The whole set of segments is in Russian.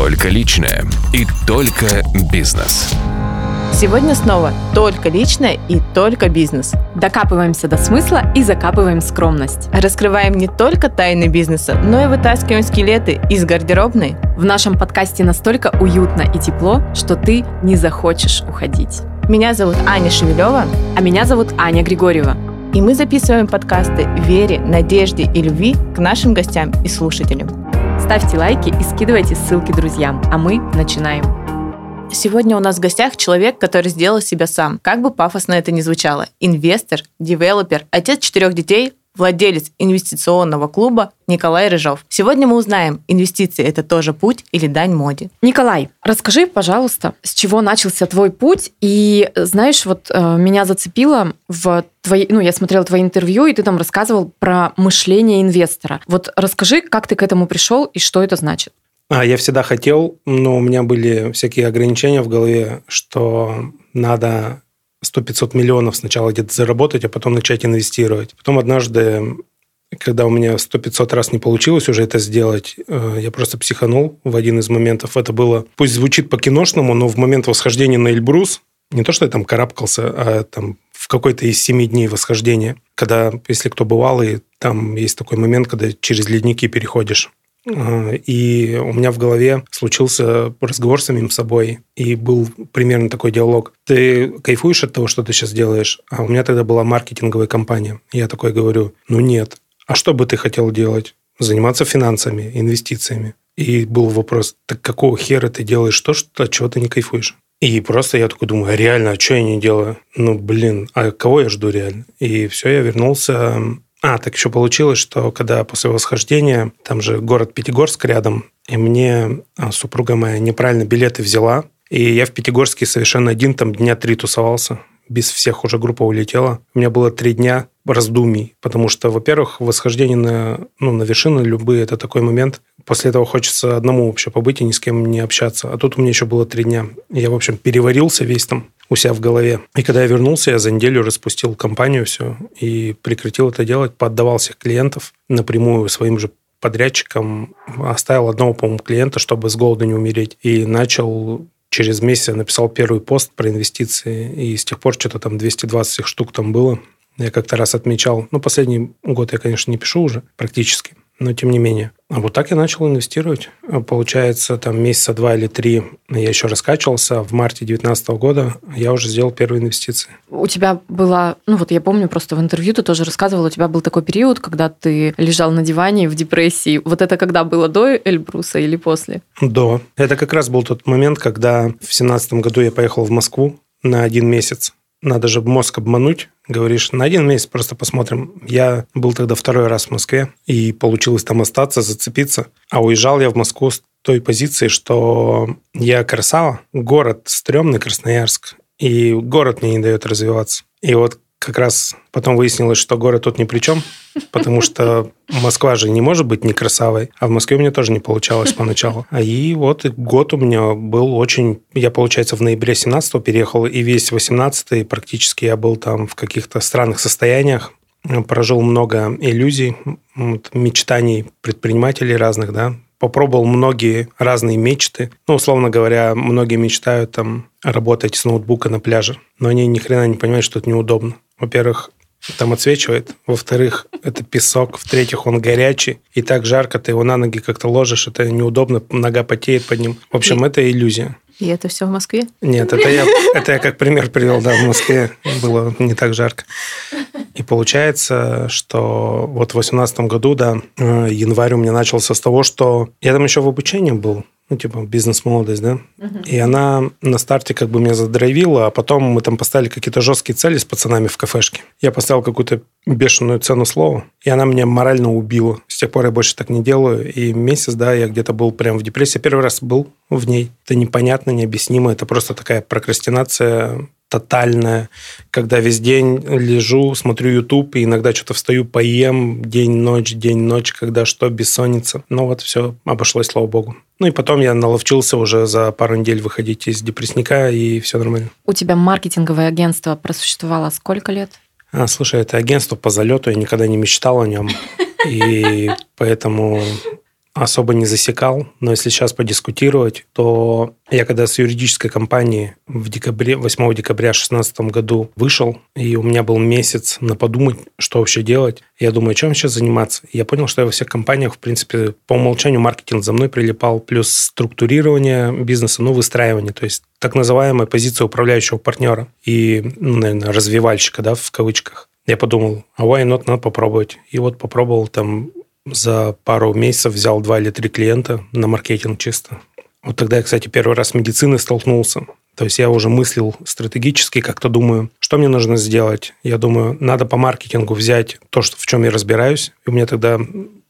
Только личное и только бизнес. Сегодня снова только личное и только бизнес. Докапываемся до смысла и закапываем скромность. Раскрываем не только тайны бизнеса, но и вытаскиваем скелеты из гардеробной. В нашем подкасте настолько уютно и тепло, что ты не захочешь уходить. Меня зовут Аня Шевелева. А меня зовут Аня Григорьева. И мы записываем подкасты вере, надежде и любви к нашим гостям и слушателям. Ставьте лайки и скидывайте ссылки друзьям. А мы начинаем. Сегодня у нас в гостях человек, который сделал себя сам. Как бы пафосно это ни звучало. Инвестор, девелопер, отец четырех детей, владелец инвестиционного клуба Николай Рыжов. Сегодня мы узнаем, инвестиции – это тоже путь или дань моде. Николай, расскажи, пожалуйста, с чего начался твой путь? И, знаешь, вот э, меня зацепило в твои, ну, я смотрела твои интервью, и ты там рассказывал про мышление инвестора. Вот расскажи, как ты к этому пришел и что это значит? А, я всегда хотел, но у меня были всякие ограничения в голове, что надо 100-500 миллионов сначала где-то заработать, а потом начать инвестировать. Потом однажды, когда у меня 100-500 раз не получилось уже это сделать, э, я просто психанул в один из моментов. Это было, пусть звучит по-киношному, но в момент восхождения на Эльбрус, не то, что я там карабкался, а там в какой-то из семи дней восхождения, когда, если кто бывал, и там есть такой момент, когда через ледники переходишь. И у меня в голове случился разговор с самим собой, и был примерно такой диалог. Ты кайфуешь от того, что ты сейчас делаешь? А у меня тогда была маркетинговая компания. Я такой говорю, ну нет. А что бы ты хотел делать? Заниматься финансами, инвестициями. И был вопрос, так какого хера ты делаешь то, что, от чего ты не кайфуешь? И просто я такой думаю, а реально, а что я не делаю? Ну, блин, а кого я жду реально? И все, я вернулся а, так еще получилось, что когда после восхождения, там же город Пятигорск рядом, и мне а, супруга моя неправильно билеты взяла, и я в Пятигорске совершенно один там дня три тусовался, без всех уже группа улетела. У меня было три дня раздумий, потому что, во-первых, восхождение на, ну, на вершины любые – это такой момент, после этого хочется одному вообще побыть и ни с кем не общаться. А тут у меня еще было три дня. Я, в общем, переварился весь там у себя в голове. И когда я вернулся, я за неделю распустил компанию все и прекратил это делать, поддавал всех клиентов напрямую своим же подрядчикам, оставил одного, по-моему, клиента, чтобы с голода не умереть, и начал через месяц я написал первый пост про инвестиции, и с тех пор что-то там 220 штук там было. Я как-то раз отмечал, ну, последний год я, конечно, не пишу уже практически, но тем не менее. А вот так я начал инвестировать. Получается, там месяца два или три я еще раскачивался. В марте 2019 года я уже сделал первые инвестиции. У тебя была, ну вот я помню, просто в интервью ты тоже рассказывал, у тебя был такой период, когда ты лежал на диване в депрессии. Вот это когда было до Эльбруса или после? До. Это как раз был тот момент, когда в 2017 году я поехал в Москву на один месяц надо же мозг обмануть. Говоришь, на один месяц просто посмотрим. Я был тогда второй раз в Москве, и получилось там остаться, зацепиться. А уезжал я в Москву с той позиции, что я красава, город стрёмный, Красноярск, и город мне не дает развиваться. И вот как раз потом выяснилось, что город тут ни при чем, потому что Москва же не может быть не красавой, а в Москве у меня тоже не получалось поначалу. И вот год у меня был очень... Я, получается, в ноябре 17 переехал, и весь 18 практически я был там в каких-то странных состояниях, прожил много иллюзий, мечтаний предпринимателей разных, да, попробовал многие разные мечты. Ну, условно говоря, многие мечтают там работать с ноутбука на пляже, но они ни хрена не понимают, что это неудобно. Во-первых, там отсвечивает. Во-вторых, это песок. В-третьих, он горячий. И так жарко, ты его на ноги как-то ложишь, это неудобно, нога потеет под ним. В общем, и, это иллюзия. И это все в Москве? Нет, это я, это я как пример привел, да, в Москве было не так жарко. И получается, что вот в 2018 году, да, э, январь у меня начался с того, что я там еще в обучении был ну, типа, бизнес-молодость, да. Uh-huh. И она на старте как бы меня задрайвила, а потом мы там поставили какие-то жесткие цели с пацанами в кафешке. Я поставил какую-то бешеную цену слова, и она меня морально убила. С тех пор я больше так не делаю. И месяц, да, я где-то был прям в депрессии. Первый раз был в ней. Это непонятно, необъяснимо. Это просто такая прокрастинация тотальная, когда весь день лежу, смотрю YouTube, и иногда что-то встаю, поем, день-ночь, день-ночь, когда что, бессонница. Но вот все обошлось, слава богу. Ну и потом я наловчился уже за пару недель выходить из депрессника, и все нормально. У тебя маркетинговое агентство просуществовало сколько лет? А, слушай, это агентство по залету, я никогда не мечтал о нем. И поэтому особо не засекал, но если сейчас подискутировать, то я когда с юридической компании в декабре, 8 декабря 2016 году вышел, и у меня был месяц на подумать, что вообще делать, я думаю, чем сейчас заниматься. я понял, что я во всех компаниях, в принципе, по умолчанию маркетинг за мной прилипал, плюс структурирование бизнеса, ну, выстраивание, то есть так называемая позиция управляющего партнера и, ну, наверное, развивальщика, да, в кавычках. Я подумал, а why not, надо попробовать. И вот попробовал там за пару месяцев взял два или три клиента на маркетинг чисто. Вот тогда я, кстати, первый раз с медициной столкнулся. То есть я уже мыслил стратегически, как-то думаю, что мне нужно сделать. Я думаю, надо по маркетингу взять то, что, в чем я разбираюсь. И у меня тогда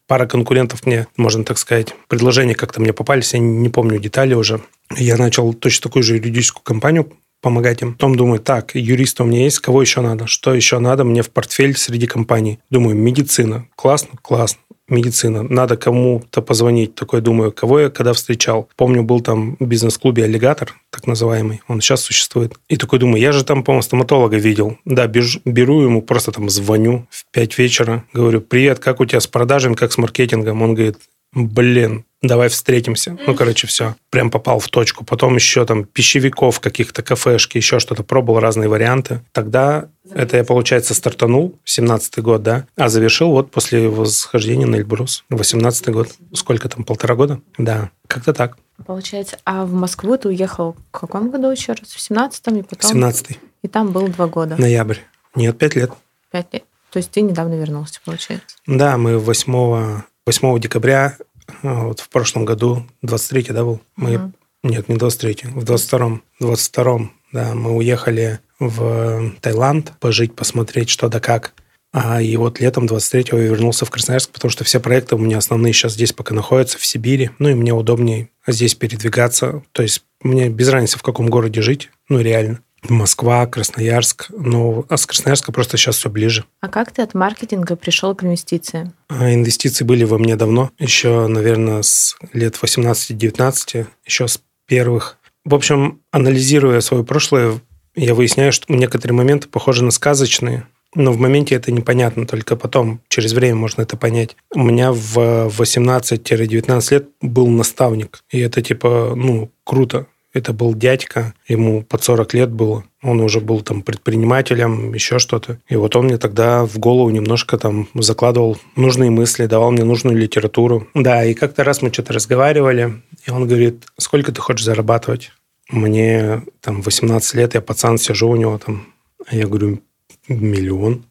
пара конкурентов мне, можно так сказать, предложения как-то мне попались, я не помню детали уже. Я начал точно такую же юридическую компанию помогать им. Потом думаю, так, юриста у меня есть, кого еще надо? Что еще надо мне в портфель среди компаний? Думаю, медицина. Классно? Классно медицина, надо кому-то позвонить. Такой думаю, кого я когда встречал. Помню, был там в бизнес-клубе «Аллигатор», так называемый, он сейчас существует. И такой думаю, я же там, по-моему, стоматолога видел. Да, беру ему, просто там звоню в 5 вечера, говорю, привет, как у тебя с продажами, как с маркетингом? Он говорит, блин, давай встретимся. Ну, короче, все. Прям попал в точку. Потом еще там пищевиков, каких-то кафешки, еще что-то. Пробовал разные варианты. Тогда это я, получается, стартанул, 17-й год, да, а завершил вот после восхождения на Эльбрус, 18-й год. Сколько там, полтора года? Да, как-то так. Получается, а в Москву ты уехал в каком году еще раз? В 17-м и потом? 17-й. И там был два года? Ноябрь. Нет, пять лет. Пять лет. То есть ты недавно вернулся, получается? Да, мы 8, 8 декабря а, вот в прошлом году, 23-й, да, был? Мы, угу. Нет, не 23-й, в 22-м. 22-м, да, мы уехали в Таиланд пожить, посмотреть, что да как. А и вот летом 23-го я вернулся в Красноярск, потому что все проекты у меня основные сейчас здесь пока находятся, в Сибири. Ну и мне удобнее здесь передвигаться. То есть мне без разницы, в каком городе жить, ну реально. Москва, Красноярск. Ну, а с Красноярска просто сейчас все ближе. А как ты от маркетинга пришел к инвестициям? А инвестиции были во мне давно. Еще, наверное, с лет 18-19, еще с первых. В общем, анализируя свое прошлое, я выясняю, что некоторые моменты похожи на сказочные. Но в моменте это непонятно, только потом, через время можно это понять. У меня в 18-19 лет был наставник, и это типа, ну, круто. Это был дядька, ему под 40 лет было. Он уже был там предпринимателем, еще что-то. И вот он мне тогда в голову немножко там закладывал нужные мысли, давал мне нужную литературу. Да, и как-то раз мы что-то разговаривали, и он говорит, сколько ты хочешь зарабатывать? Мне там 18 лет, я пацан сижу у него там. А я говорю, миллион.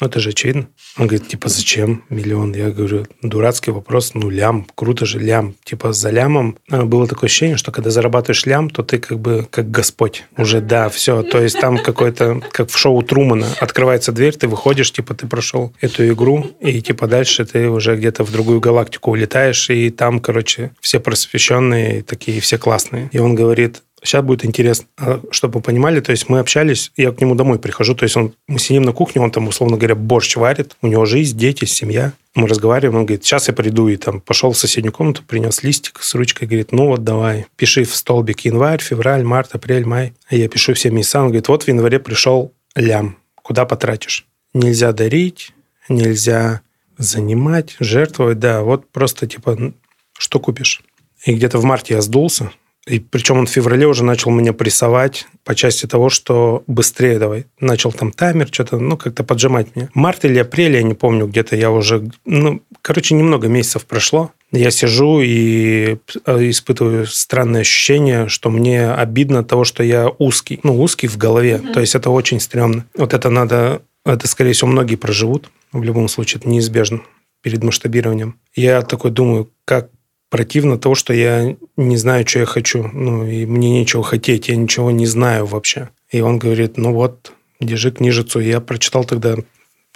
Ну, это же очевидно. Он говорит, типа, зачем миллион? Я говорю, дурацкий вопрос, ну, лям, круто же, лям. Типа, за лямом а, было такое ощущение, что когда зарабатываешь лям, то ты как бы как Господь. Уже, да, все. То есть там какой-то, как в шоу Трумана, открывается дверь, ты выходишь, типа, ты прошел эту игру, и, типа, дальше ты уже где-то в другую галактику улетаешь, и там, короче, все просвещенные, такие все классные. И он говорит, Сейчас будет интересно, а, чтобы вы понимали, то есть мы общались, я к нему домой прихожу, то есть он, мы сидим на кухне, он там, условно говоря, борщ варит, у него жизнь, дети, семья. Мы разговариваем, он говорит, сейчас я приду, и там пошел в соседнюю комнату, принес листик с ручкой, говорит, ну вот давай, пиши в столбик январь, февраль, март, апрель, май. А я пишу все месяца, он говорит, вот в январе пришел лям, куда потратишь? Нельзя дарить, нельзя занимать, жертвовать, да, вот просто типа, что купишь? И где-то в марте я сдулся, и причем он в феврале уже начал меня прессовать по части того, что быстрее давай. Начал там таймер, что-то, ну, как-то поджимать меня. Март или апрель, я не помню, где-то я уже... Ну, короче, немного месяцев прошло. Я сижу и э, испытываю странное ощущение, что мне обидно от того, что я узкий. Ну, узкий в голове. Mm-hmm. То есть это очень стрёмно. Вот это надо... Это, скорее всего, многие проживут. В любом случае, это неизбежно перед масштабированием. Я такой думаю, как противно того, что я не знаю, что я хочу. Ну, и мне нечего хотеть, я ничего не знаю вообще. И он говорит, ну вот, держи книжицу. я прочитал тогда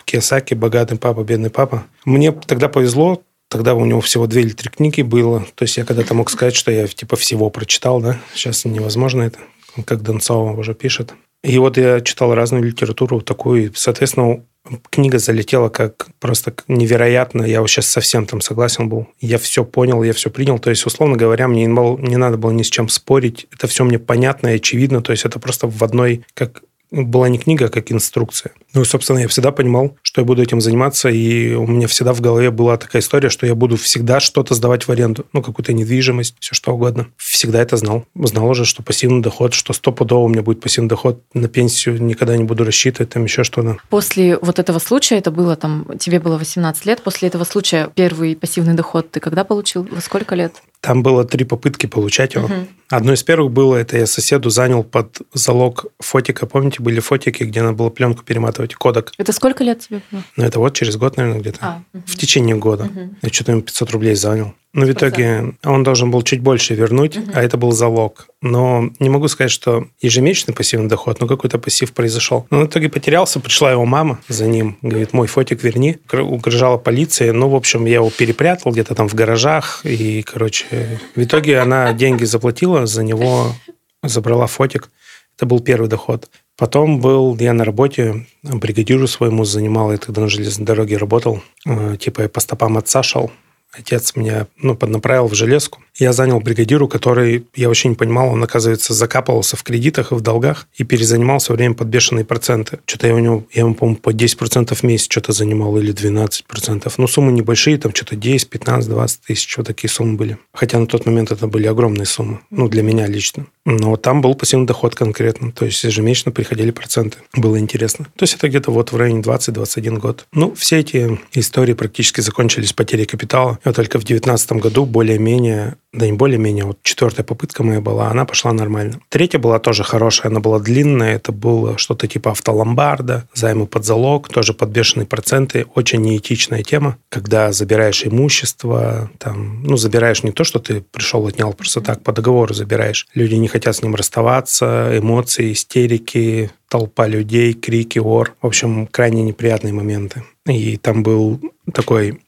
Киосаки «Богатый папа, бедный папа». Мне тогда повезло, тогда у него всего две или три книги было. То есть я когда-то мог сказать, что я типа всего прочитал, да. Сейчас невозможно это, как Донцова уже пишет. И вот я читал разную литературу такую, соответственно, книга залетела как просто невероятно. Я вот сейчас совсем там согласен был. Я все понял, я все принял. То есть, условно говоря, мне не надо было ни с чем спорить. Это все мне понятно и очевидно. То есть, это просто в одной, как была не книга, а как инструкция. Ну, собственно, я всегда понимал, что я буду этим заниматься, и у меня всегда в голове была такая история, что я буду всегда что-то сдавать в аренду, ну, какую-то недвижимость, все что угодно. Всегда это знал. Знал уже, что пассивный доход, что стопудово у меня будет пассивный доход, на пенсию никогда не буду рассчитывать, там еще что-то. После вот этого случая, это было там, тебе было 18 лет, после этого случая первый пассивный доход ты когда получил? Во сколько лет? Там было три попытки получать его. Угу. Одно из первых было, это я соседу занял под залог фотика. Помните, были фотики, где надо было пленку перематывать, кодек. Это сколько лет тебе было? Ну, это вот через год, наверное, где-то. А, угу. В течение года. Угу. Я что-то ему 500 рублей занял. Но в итоге он должен был чуть больше вернуть, угу. а это был залог. Но не могу сказать, что ежемесячный пассивный доход, но какой-то пассив произошел. Но в итоге потерялся, пришла его мама за ним, говорит, мой фотик верни. Угрожала полиция. Ну, в общем, я его перепрятал где-то там в гаражах. И, короче, в итоге она деньги заплатила за него, забрала фотик. Это был первый доход. Потом был я на работе, бригадиру своему занимал, я тогда на железной дороге работал. Э, типа я по стопам отца шел, Отец меня ну, поднаправил в железку. Я занял бригадиру, который, я вообще не понимал, он, оказывается, закапывался в кредитах и в долгах и перезанимался время под бешеные проценты. Что-то я у него, я ему, по-моему, по 10% в месяц что-то занимал или 12%. Ну, суммы небольшие, там что-то 10, 15, 20 тысяч, вот такие суммы были. Хотя на тот момент это были огромные суммы, ну, для меня лично. Но там был пассивный доход конкретно, то есть ежемесячно приходили проценты. Было интересно. То есть это где-то вот в районе 20-21 год. Ну, все эти истории практически закончились потерей капитала. И вот только в 2019 году более-менее да не более-менее, вот четвертая попытка моя была, она пошла нормально. Третья была тоже хорошая, она была длинная, это было что-то типа автоломбарда, займы под залог, тоже под бешеные проценты, очень неэтичная тема, когда забираешь имущество, там, ну, забираешь не то, что ты пришел, отнял, просто так, по договору забираешь. Люди не хотят с ним расставаться, эмоции, истерики, толпа людей, крики, ор. В общем, крайне неприятные моменты. И там был такой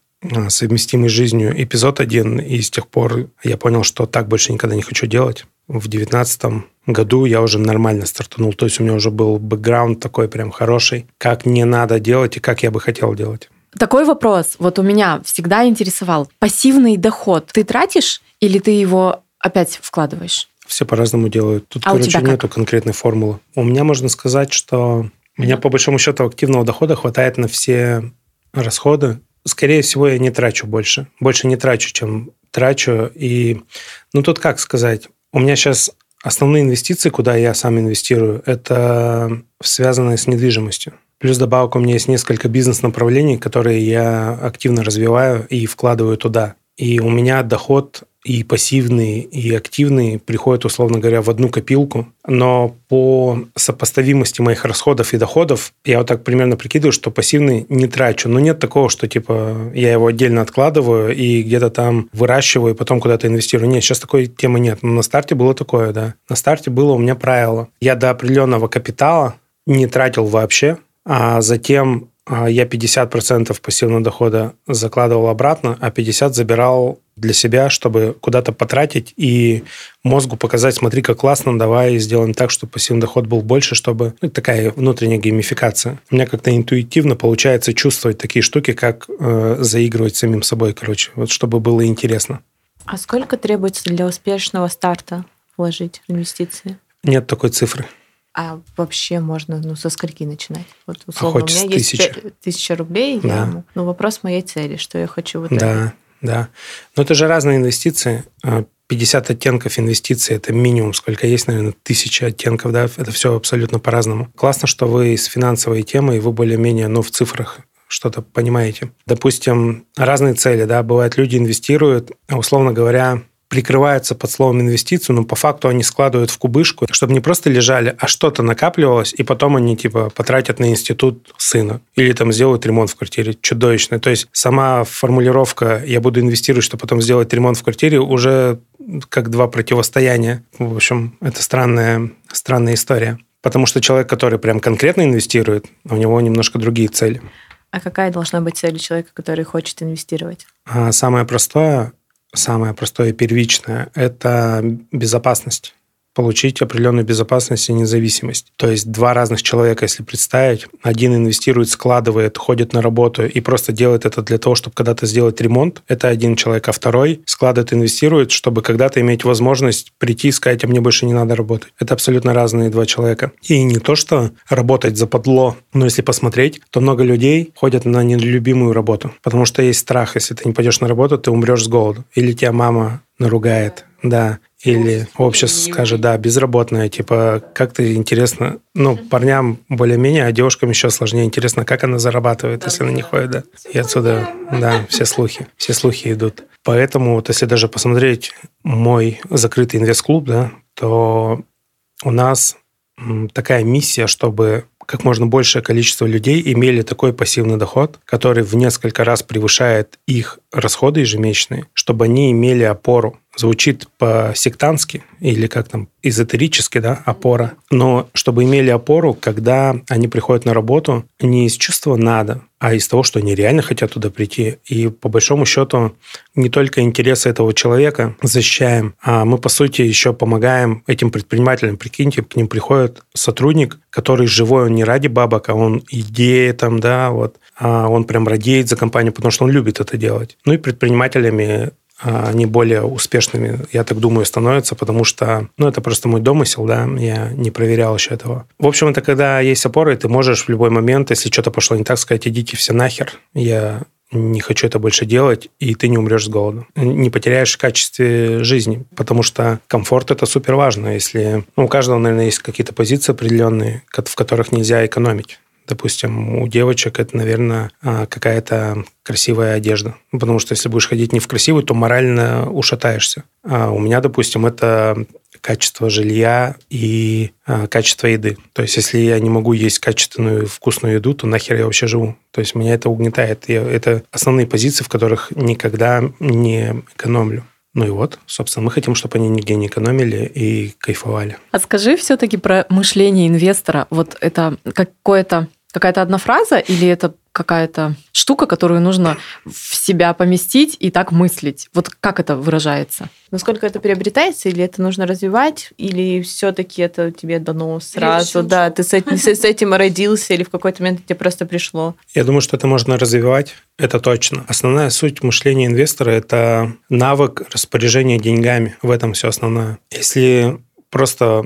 совместимый с жизнью эпизод один, и с тех пор я понял, что так больше никогда не хочу делать. В девятнадцатом году я уже нормально стартанул, то есть у меня уже был бэкграунд такой прям хороший, как не надо делать и как я бы хотел делать. Такой вопрос вот у меня всегда интересовал. Пассивный доход ты тратишь или ты его опять вкладываешь? Все по-разному делают. Тут, а короче, нету конкретной формулы. У меня можно сказать, что у меня по большому счету активного дохода хватает на все расходы, скорее всего, я не трачу больше. Больше не трачу, чем трачу. И, ну, тут как сказать, у меня сейчас основные инвестиции, куда я сам инвестирую, это связанные с недвижимостью. Плюс добавок у меня есть несколько бизнес-направлений, которые я активно развиваю и вкладываю туда. И у меня доход и пассивные, и активные приходят, условно говоря, в одну копилку. Но по сопоставимости моих расходов и доходов я вот так примерно прикидываю, что пассивный не трачу. Но нет такого, что типа я его отдельно откладываю и где-то там выращиваю, и потом куда-то инвестирую. Нет, сейчас такой темы нет. Но на старте было такое, да. На старте было у меня правило. Я до определенного капитала не тратил вообще, а затем а, я 50% пассивного дохода закладывал обратно, а 50% забирал для себя, чтобы куда-то потратить и мозгу показать, смотри, как классно, давай сделаем так, чтобы пассивный доход был больше, чтобы... Ну, такая внутренняя геймификация. У меня как-то интуитивно получается чувствовать такие штуки, как э, заигрывать самим собой, короче, вот чтобы было интересно. А сколько требуется для успешного старта вложить в инвестиции? Нет такой цифры. А вообще можно ну, со скольки начинать? Вот условно, а у меня есть тысяча. тысяча рублей, да. я, ну вопрос моей цели, что я хочу вот Да, это. Да. Но это же разные инвестиции. 50 а, оттенков инвестиций – это минимум, сколько есть, наверное, тысяча оттенков, да, это все абсолютно по-разному. Классно, что вы с финансовой темой, вы более-менее, ну, в цифрах что-то понимаете. Допустим, разные цели, да, бывают люди инвестируют, условно говоря, прикрываются под словом инвестицию, но по факту они складывают в кубышку, чтобы не просто лежали, а что-то накапливалось, и потом они типа потратят на институт сына или там сделают ремонт в квартире. Чудовищно. То есть сама формулировка «я буду инвестировать, чтобы потом сделать ремонт в квартире» уже как два противостояния. В общем, это странная, странная история. Потому что человек, который прям конкретно инвестирует, у него немножко другие цели. А какая должна быть цель у человека, который хочет инвестировать? А самое простое самое простое и первичное – это безопасность. Получить определенную безопасность и независимость. То есть два разных человека, если представить, один инвестирует, складывает, ходит на работу и просто делает это для того, чтобы когда-то сделать ремонт, это один человек, а второй складывает, инвестирует, чтобы когда-то иметь возможность прийти и сказать, а мне больше не надо работать. Это абсолютно разные два человека. И не то, что работать западло, но если посмотреть, то много людей ходят на нелюбимую работу, потому что есть страх, если ты не пойдешь на работу, ты умрешь с голоду. Или тебя мама наругает, да. Или общество скажет, да, безработная, типа, как ты интересно, ну, парням более-менее, а девушкам еще сложнее интересно, как она зарабатывает, если она не ходит, да. И отсюда, да, все слухи, все слухи идут. Поэтому вот если даже посмотреть мой закрытый инвест-клуб, да, то у нас такая миссия, чтобы как можно большее количество людей имели такой пассивный доход, который в несколько раз превышает их расходы ежемесячные, чтобы они имели опору. Звучит по-сектантски или как там эзотерически, да, опора. Но чтобы имели опору, когда они приходят на работу не из чувства «надо», а из того, что они реально хотят туда прийти. И по большому счету не только интересы этого человека защищаем, а мы, по сути, еще помогаем этим предпринимателям. Прикиньте, к ним приходит сотрудник, который живой, он не ради бабок, а он идея там, да, вот, а он прям радеет за компанию, потому что он любит это делать. Ну и предпринимателями они более успешными, я так думаю, становятся, потому что, ну, это просто мой домысел, да, я не проверял еще этого. В общем, это когда есть опоры, ты можешь в любой момент, если что-то пошло не так, сказать, идите все нахер, я не хочу это больше делать, и ты не умрешь с голоду. Не потеряешь в качестве жизни, потому что комфорт – это супер важно. Если ну, у каждого, наверное, есть какие-то позиции определенные, в которых нельзя экономить. Допустим, у девочек это, наверное, а, какая-то красивая одежда. Потому что если будешь ходить не в красивую, то морально ушатаешься. А у меня, допустим, это качество жилья и а, качество еды. То есть, если я не могу есть качественную вкусную еду, то нахер я вообще живу? То есть, меня это угнетает. Я, это основные позиции, в которых никогда не экономлю. Ну и вот, собственно, мы хотим, чтобы они нигде не экономили и кайфовали. А скажи все-таки про мышление инвестора. Вот это какое-то какая-то одна фраза или это какая-то штука, которую нужно в себя поместить и так мыслить? Вот как это выражается? Насколько это приобретается, или это нужно развивать, или все-таки это тебе дано сразу? Да, ты с этим, с этим родился, или в какой-то момент тебе просто пришло? Я думаю, что это можно развивать, это точно. Основная суть мышления инвестора – это навык распоряжения деньгами. В этом все основное. Если просто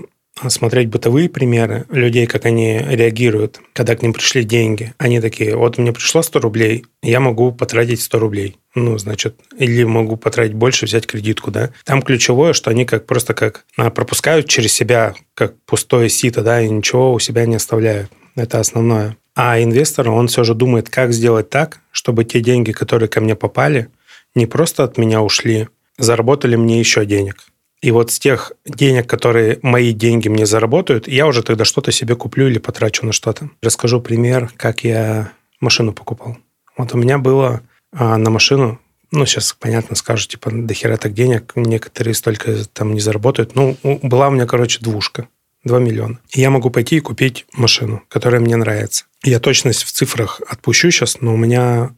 смотреть бытовые примеры людей, как они реагируют, когда к ним пришли деньги. Они такие, вот мне пришло 100 рублей, я могу потратить 100 рублей. Ну, значит, или могу потратить больше, взять кредитку, да. Там ключевое, что они как просто как а, пропускают через себя, как пустое сито, да, и ничего у себя не оставляют. Это основное. А инвестор, он все же думает, как сделать так, чтобы те деньги, которые ко мне попали, не просто от меня ушли, заработали мне еще денег. И вот с тех денег, которые мои деньги мне заработают, я уже тогда что-то себе куплю или потрачу на что-то. Расскажу пример, как я машину покупал. Вот у меня было а, на машину, ну, сейчас, понятно, скажу, типа, до хера так денег, некоторые столько там не заработают. Ну, была у меня, короче, двушка. 2 миллиона. И я могу пойти и купить машину, которая мне нравится. Я точность в цифрах отпущу сейчас, но у меня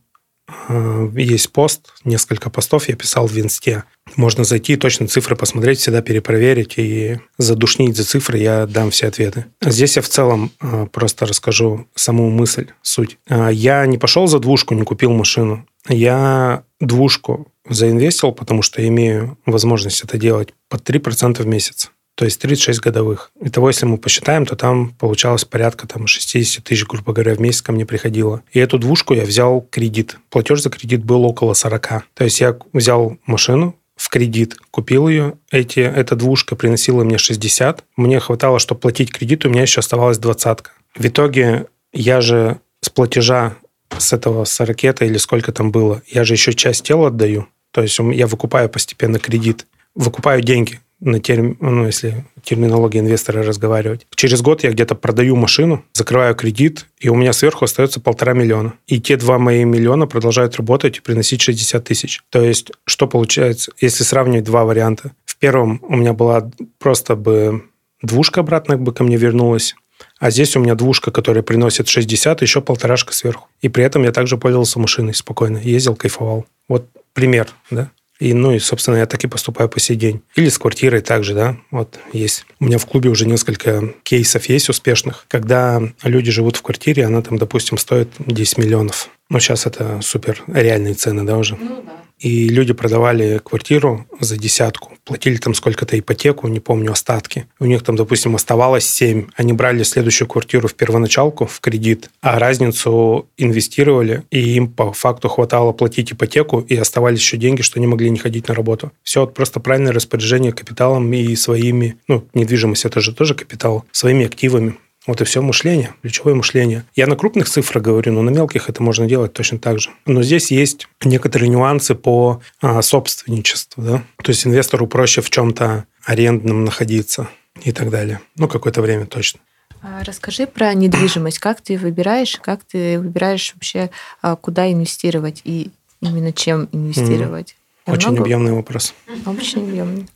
есть пост, несколько постов я писал в Инсте. Можно зайти, точно цифры посмотреть, всегда перепроверить и задушнить за цифры, я дам все ответы. Здесь я в целом э, просто расскажу саму мысль, суть. Э, я не пошел за двушку, не купил машину. Я двушку заинвестил, потому что имею возможность это делать под 3% в месяц то есть 36 годовых. Итого, если мы посчитаем, то там получалось порядка там, 60 тысяч, грубо говоря, в месяц ко мне приходило. И эту двушку я взял кредит. Платеж за кредит был около 40. То есть я взял машину, в кредит, купил ее. Эти, эта двушка приносила мне 60. Мне хватало, чтобы платить кредит, у меня еще оставалась двадцатка. В итоге я же с платежа с этого 40 или сколько там было, я же еще часть тела отдаю. То есть я выкупаю постепенно кредит, выкупаю деньги, на терм... ну, если терминологии инвестора разговаривать. Через год я где-то продаю машину, закрываю кредит, и у меня сверху остается полтора миллиона. И те два мои миллиона продолжают работать и приносить 60 тысяч. То есть, что получается, если сравнивать два варианта? В первом у меня была просто бы двушка обратно бы ко мне вернулась, а здесь у меня двушка, которая приносит 60, еще полторашка сверху. И при этом я также пользовался машиной спокойно, ездил, кайфовал. Вот пример, да? И, ну и, собственно, я так и поступаю по сей день. Или с квартирой также, да. Вот есть. У меня в клубе уже несколько кейсов есть успешных, когда люди живут в квартире, она там, допустим, стоит 10 миллионов. Ну, сейчас это супер реальные цены, да, уже? Ну, да. И люди продавали квартиру за десятку, платили там сколько-то ипотеку, не помню, остатки. У них там, допустим, оставалось 7. Они брали следующую квартиру в первоначалку, в кредит, а разницу инвестировали, и им по факту хватало платить ипотеку, и оставались еще деньги, что они могли не ходить на работу. Все вот просто правильное распоряжение капиталом и своими, ну, недвижимость это же тоже капитал, своими активами. Вот и все мышление, ключевое мышление. Я на крупных цифрах говорю, но на мелких это можно делать точно так же. Но здесь есть некоторые нюансы по а, собственничеству. Да? То есть инвестору проще в чем-то арендном находиться и так далее. Ну, какое-то время точно. А, расскажи про недвижимость. Как ты выбираешь, как ты выбираешь вообще, а, куда инвестировать и именно чем инвестировать? Mm. Очень много... объемный вопрос. Очень объемный.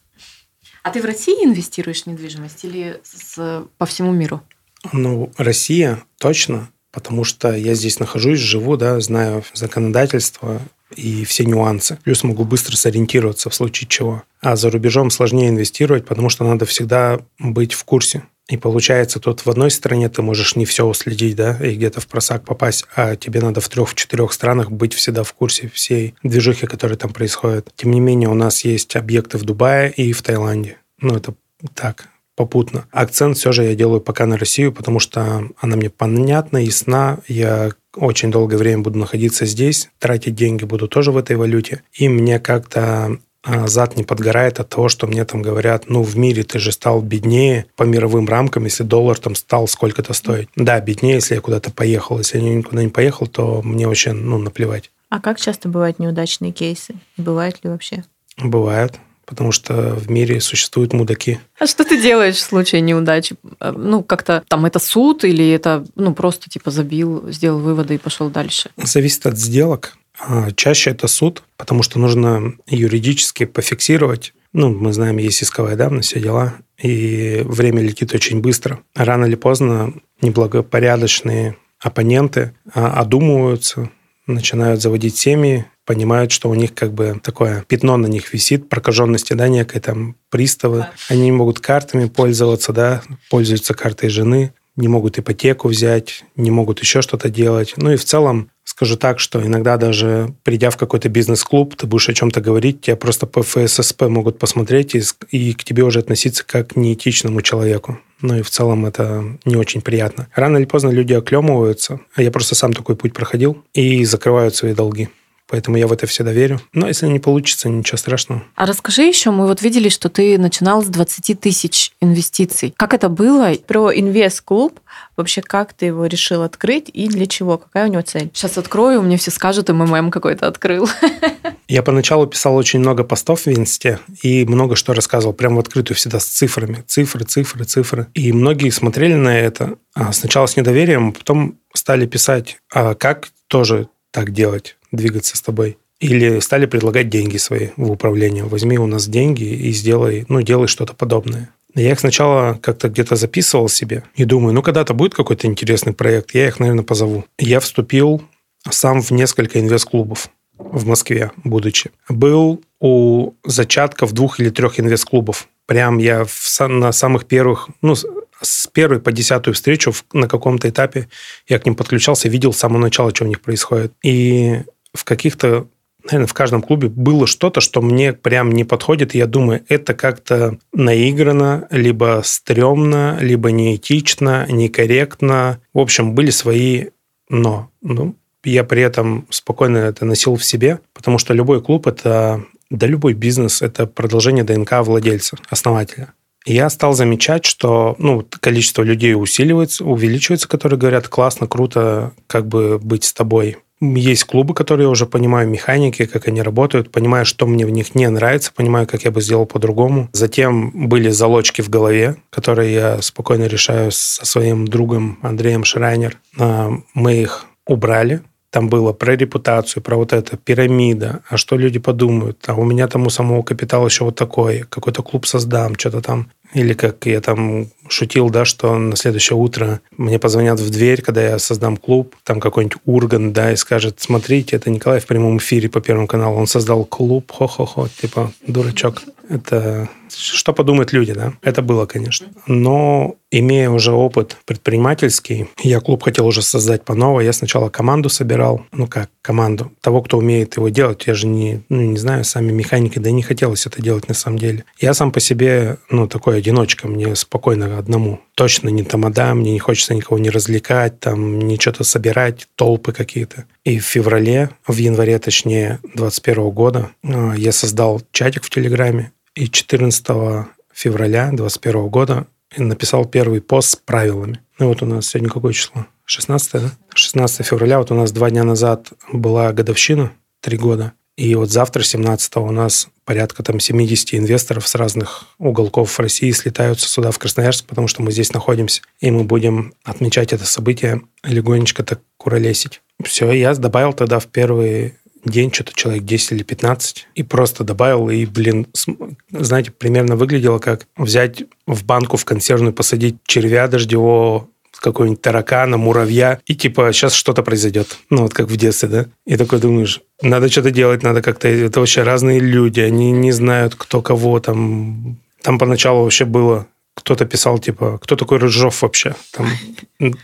А ты в России инвестируешь в недвижимость или с, по всему миру? Ну, Россия точно, потому что я здесь нахожусь, живу, да, знаю законодательство и все нюансы. Плюс могу быстро сориентироваться в случае чего. А за рубежом сложнее инвестировать, потому что надо всегда быть в курсе. И получается, тут в одной стране ты можешь не все уследить, да, и где-то в просак попасть, а тебе надо в трех-четырех странах быть всегда в курсе всей движухи, которые там происходят. Тем не менее, у нас есть объекты в Дубае и в Таиланде. Ну, это так, попутно. Акцент все же я делаю пока на Россию, потому что она мне понятна, ясна. Я очень долгое время буду находиться здесь, тратить деньги буду тоже в этой валюте. И мне как-то а, зад не подгорает от того, что мне там говорят, ну, в мире ты же стал беднее по мировым рамкам, если доллар там стал сколько-то стоить. Да, беднее, если я куда-то поехал. Если я никуда не поехал, то мне вообще, ну, наплевать. А как часто бывают неудачные кейсы? Бывают ли вообще? Бывают потому что в мире существуют мудаки. А что ты делаешь в случае неудачи? Э, ну, как-то там это суд или это, ну, просто типа забил, сделал выводы и пошел дальше? Зависит от сделок. А, чаще это суд, потому что нужно юридически пофиксировать. Ну, мы знаем, есть исковая давность, все дела, и время летит очень быстро. Рано или поздно неблагопорядочные оппоненты а, одумываются, начинают заводить семьи, понимают, что у них как бы такое пятно на них висит, прокаженности, да, некой там приставы. Они не могут картами пользоваться, да, пользуются картой жены, не могут ипотеку взять, не могут еще что-то делать. Ну и в целом скажу так, что иногда даже придя в какой-то бизнес-клуб, ты будешь о чем-то говорить, тебя просто по ФССП могут посмотреть и, и к тебе уже относиться как к неэтичному человеку. Ну и в целом это не очень приятно. Рано или поздно люди оклемываются, а я просто сам такой путь проходил, и закрывают свои долги. Поэтому я в это всегда верю. Но если не получится, ничего страшного. А расскажи еще, мы вот видели, что ты начинал с 20 тысяч инвестиций. Как это было? Про инвест-клуб. Вообще, как ты его решил открыть и для чего? Какая у него цель? Сейчас открою, мне все скажут, МММ какой-то открыл. Я поначалу писал очень много постов в Инсте и много что рассказывал, прямо в открытую всегда с цифрами. Цифры, цифры, цифры. И многие смотрели на это а сначала с недоверием, а потом стали писать, а как тоже так делать? Двигаться с тобой. Или стали предлагать деньги свои в управление. Возьми у нас деньги и сделай, ну, делай что-то подобное. Я их сначала как-то где-то записывал себе и думаю, ну, когда-то будет какой-то интересный проект, я их, наверное, позову. Я вступил сам в несколько инвест-клубов в Москве, будучи. Был у зачатков двух или трех инвест-клубов. Прям я в, на самых первых, ну, с первой по десятую встречу на каком-то этапе я к ним подключался, видел с самого начала, что у них происходит. И в каких-то наверное, в каждом клубе было что-то, что мне прям не подходит, и я думаю, это как-то наиграно, либо стрёмно, либо неэтично, некорректно. В общем, были свои «но». Ну, я при этом спокойно это носил в себе, потому что любой клуб – это, да любой бизнес – это продолжение ДНК владельца, основателя. Я стал замечать, что ну, количество людей усиливается, увеличивается, которые говорят, классно, круто, как бы быть с тобой есть клубы, которые уже понимаю механики, как они работают, понимаю, что мне в них не нравится, понимаю, как я бы сделал по-другому. Затем были залочки в голове, которые я спокойно решаю со своим другом Андреем Шрайнер. А, мы их убрали, Там было про репутацию, про вот это, пирамида, а что люди подумают, а у меня там у самого капитала еще вот такой, какой-то клуб создам, что-то там или как я там шутил, да, что на следующее утро мне позвонят в дверь, когда я создам клуб, там какой-нибудь Урган, да, и скажет, смотрите, это Николай в прямом эфире по Первому каналу, он создал клуб, хо-хо-хо, типа, дурачок. Это что подумают люди, да? Это было, конечно. Но имея уже опыт предпринимательский, я клуб хотел уже создать по новой. Я сначала команду собирал, ну как команду, того, кто умеет его делать. Я же не, ну, не знаю, сами механики, да и не хотелось это делать на самом деле. Я сам по себе, ну, такой одиночка, мне спокойно одному. Точно не тамада, мне не хочется никого не развлекать, там, не что-то собирать, толпы какие-то. И в феврале, в январе, точнее, 21 года а, я создал чатик в Телеграме, и 14 февраля 2021 года написал первый пост с правилами. Ну вот у нас сегодня какое число? 16, да? 16 февраля, вот у нас два дня назад была годовщина, три года. И вот завтра, 17 у нас порядка там 70 инвесторов с разных уголков России слетаются сюда, в Красноярск, потому что мы здесь находимся. И мы будем отмечать это событие, легонечко так куролесить. Все, я добавил тогда в первые день что-то человек 10 или 15, и просто добавил, и, блин, знаете, примерно выглядело как взять в банку в консервную, посадить червя дождевого, какого-нибудь таракана, муравья, и типа сейчас что-то произойдет. Ну, вот как в детстве, да? И такой думаешь, надо что-то делать, надо как-то... Это вообще разные люди, они не знают, кто кого там... Там поначалу вообще было кто-то писал, типа, кто такой Рыжов вообще? Там,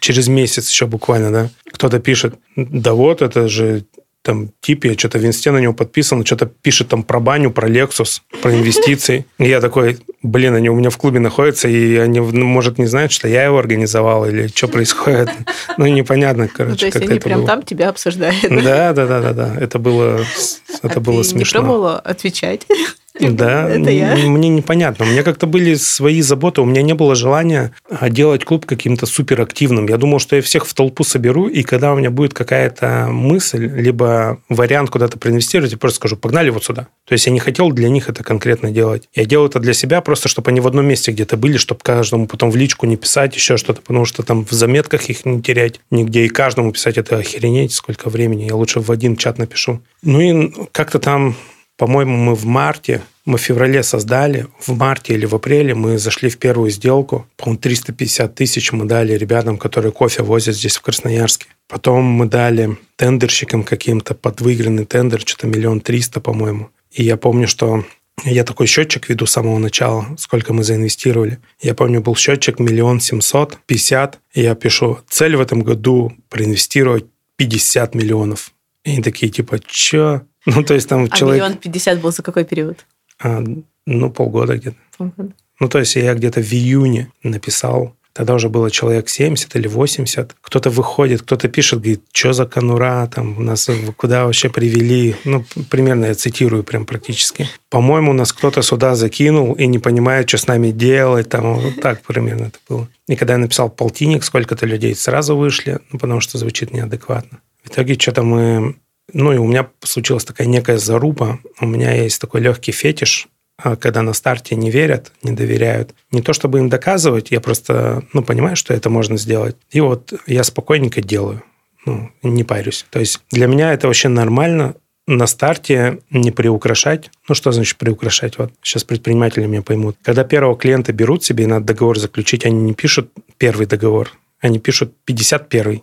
через месяц еще буквально, да? Кто-то пишет, да вот, это же там тип, я что-то в инсте на него подписан, что-то пишет там про баню, про Lexus, про инвестиции. И я такой, блин, они у меня в клубе находятся, и они, ну, может, не знают, что я его организовал, или что происходит. Ну, непонятно, короче. Ну, то есть они прям там тебя обсуждают. Да, да, да, да, да. Это было, это а было смешно. не пробовала отвечать? Да, это я. мне непонятно. У меня как-то были свои заботы, у меня не было желания а, делать клуб каким-то суперактивным. Я думал, что я всех в толпу соберу, и когда у меня будет какая-то мысль, либо вариант куда-то проинвестировать, я просто скажу, погнали вот сюда. То есть я не хотел для них это конкретно делать. Я делал это для себя просто, чтобы они в одном месте где-то были, чтобы каждому потом в личку не писать еще что-то, потому что там в заметках их не терять нигде, и каждому писать это охренеть, сколько времени. Я лучше в один чат напишу. Ну и как-то там по-моему, мы в марте, мы в феврале создали, в марте или в апреле мы зашли в первую сделку. По-моему, 350 тысяч мы дали ребятам, которые кофе возят здесь в Красноярске. Потом мы дали тендерщикам каким-то под выигранный тендер, что-то миллион триста, по-моему. И я помню, что я такой счетчик веду с самого начала, сколько мы заинвестировали. Я помню, был счетчик миллион семьсот пятьдесят. Я пишу, цель в этом году проинвестировать 50 миллионов. И они такие, типа, чё? Ну, то есть там а человек... миллион пятьдесят был за какой период? А, ну, полгода где-то. Полгода. Ну, то есть я где-то в июне написал, тогда уже было человек 70 или 80. Кто-то выходит, кто-то пишет, говорит, что за конура, там, нас куда вообще привели. Ну, примерно я цитирую прям практически. По-моему, нас кто-то сюда закинул и не понимает, что с нами делать. Там, вот так примерно это было. И когда я написал полтинник, сколько-то людей сразу вышли, ну, потому что звучит неадекватно. В итоге что-то мы ну и у меня случилась такая некая заруба. У меня есть такой легкий фетиш, а, когда на старте не верят, не доверяют. Не то, чтобы им доказывать, я просто ну, понимаю, что это можно сделать. И вот я спокойненько делаю, ну, не парюсь. То есть для меня это вообще нормально на старте не приукрашать. Ну, что значит приукрашать? Вот сейчас предприниматели меня поймут. Когда первого клиента берут себе и надо договор заключить, они не пишут первый договор, они пишут 51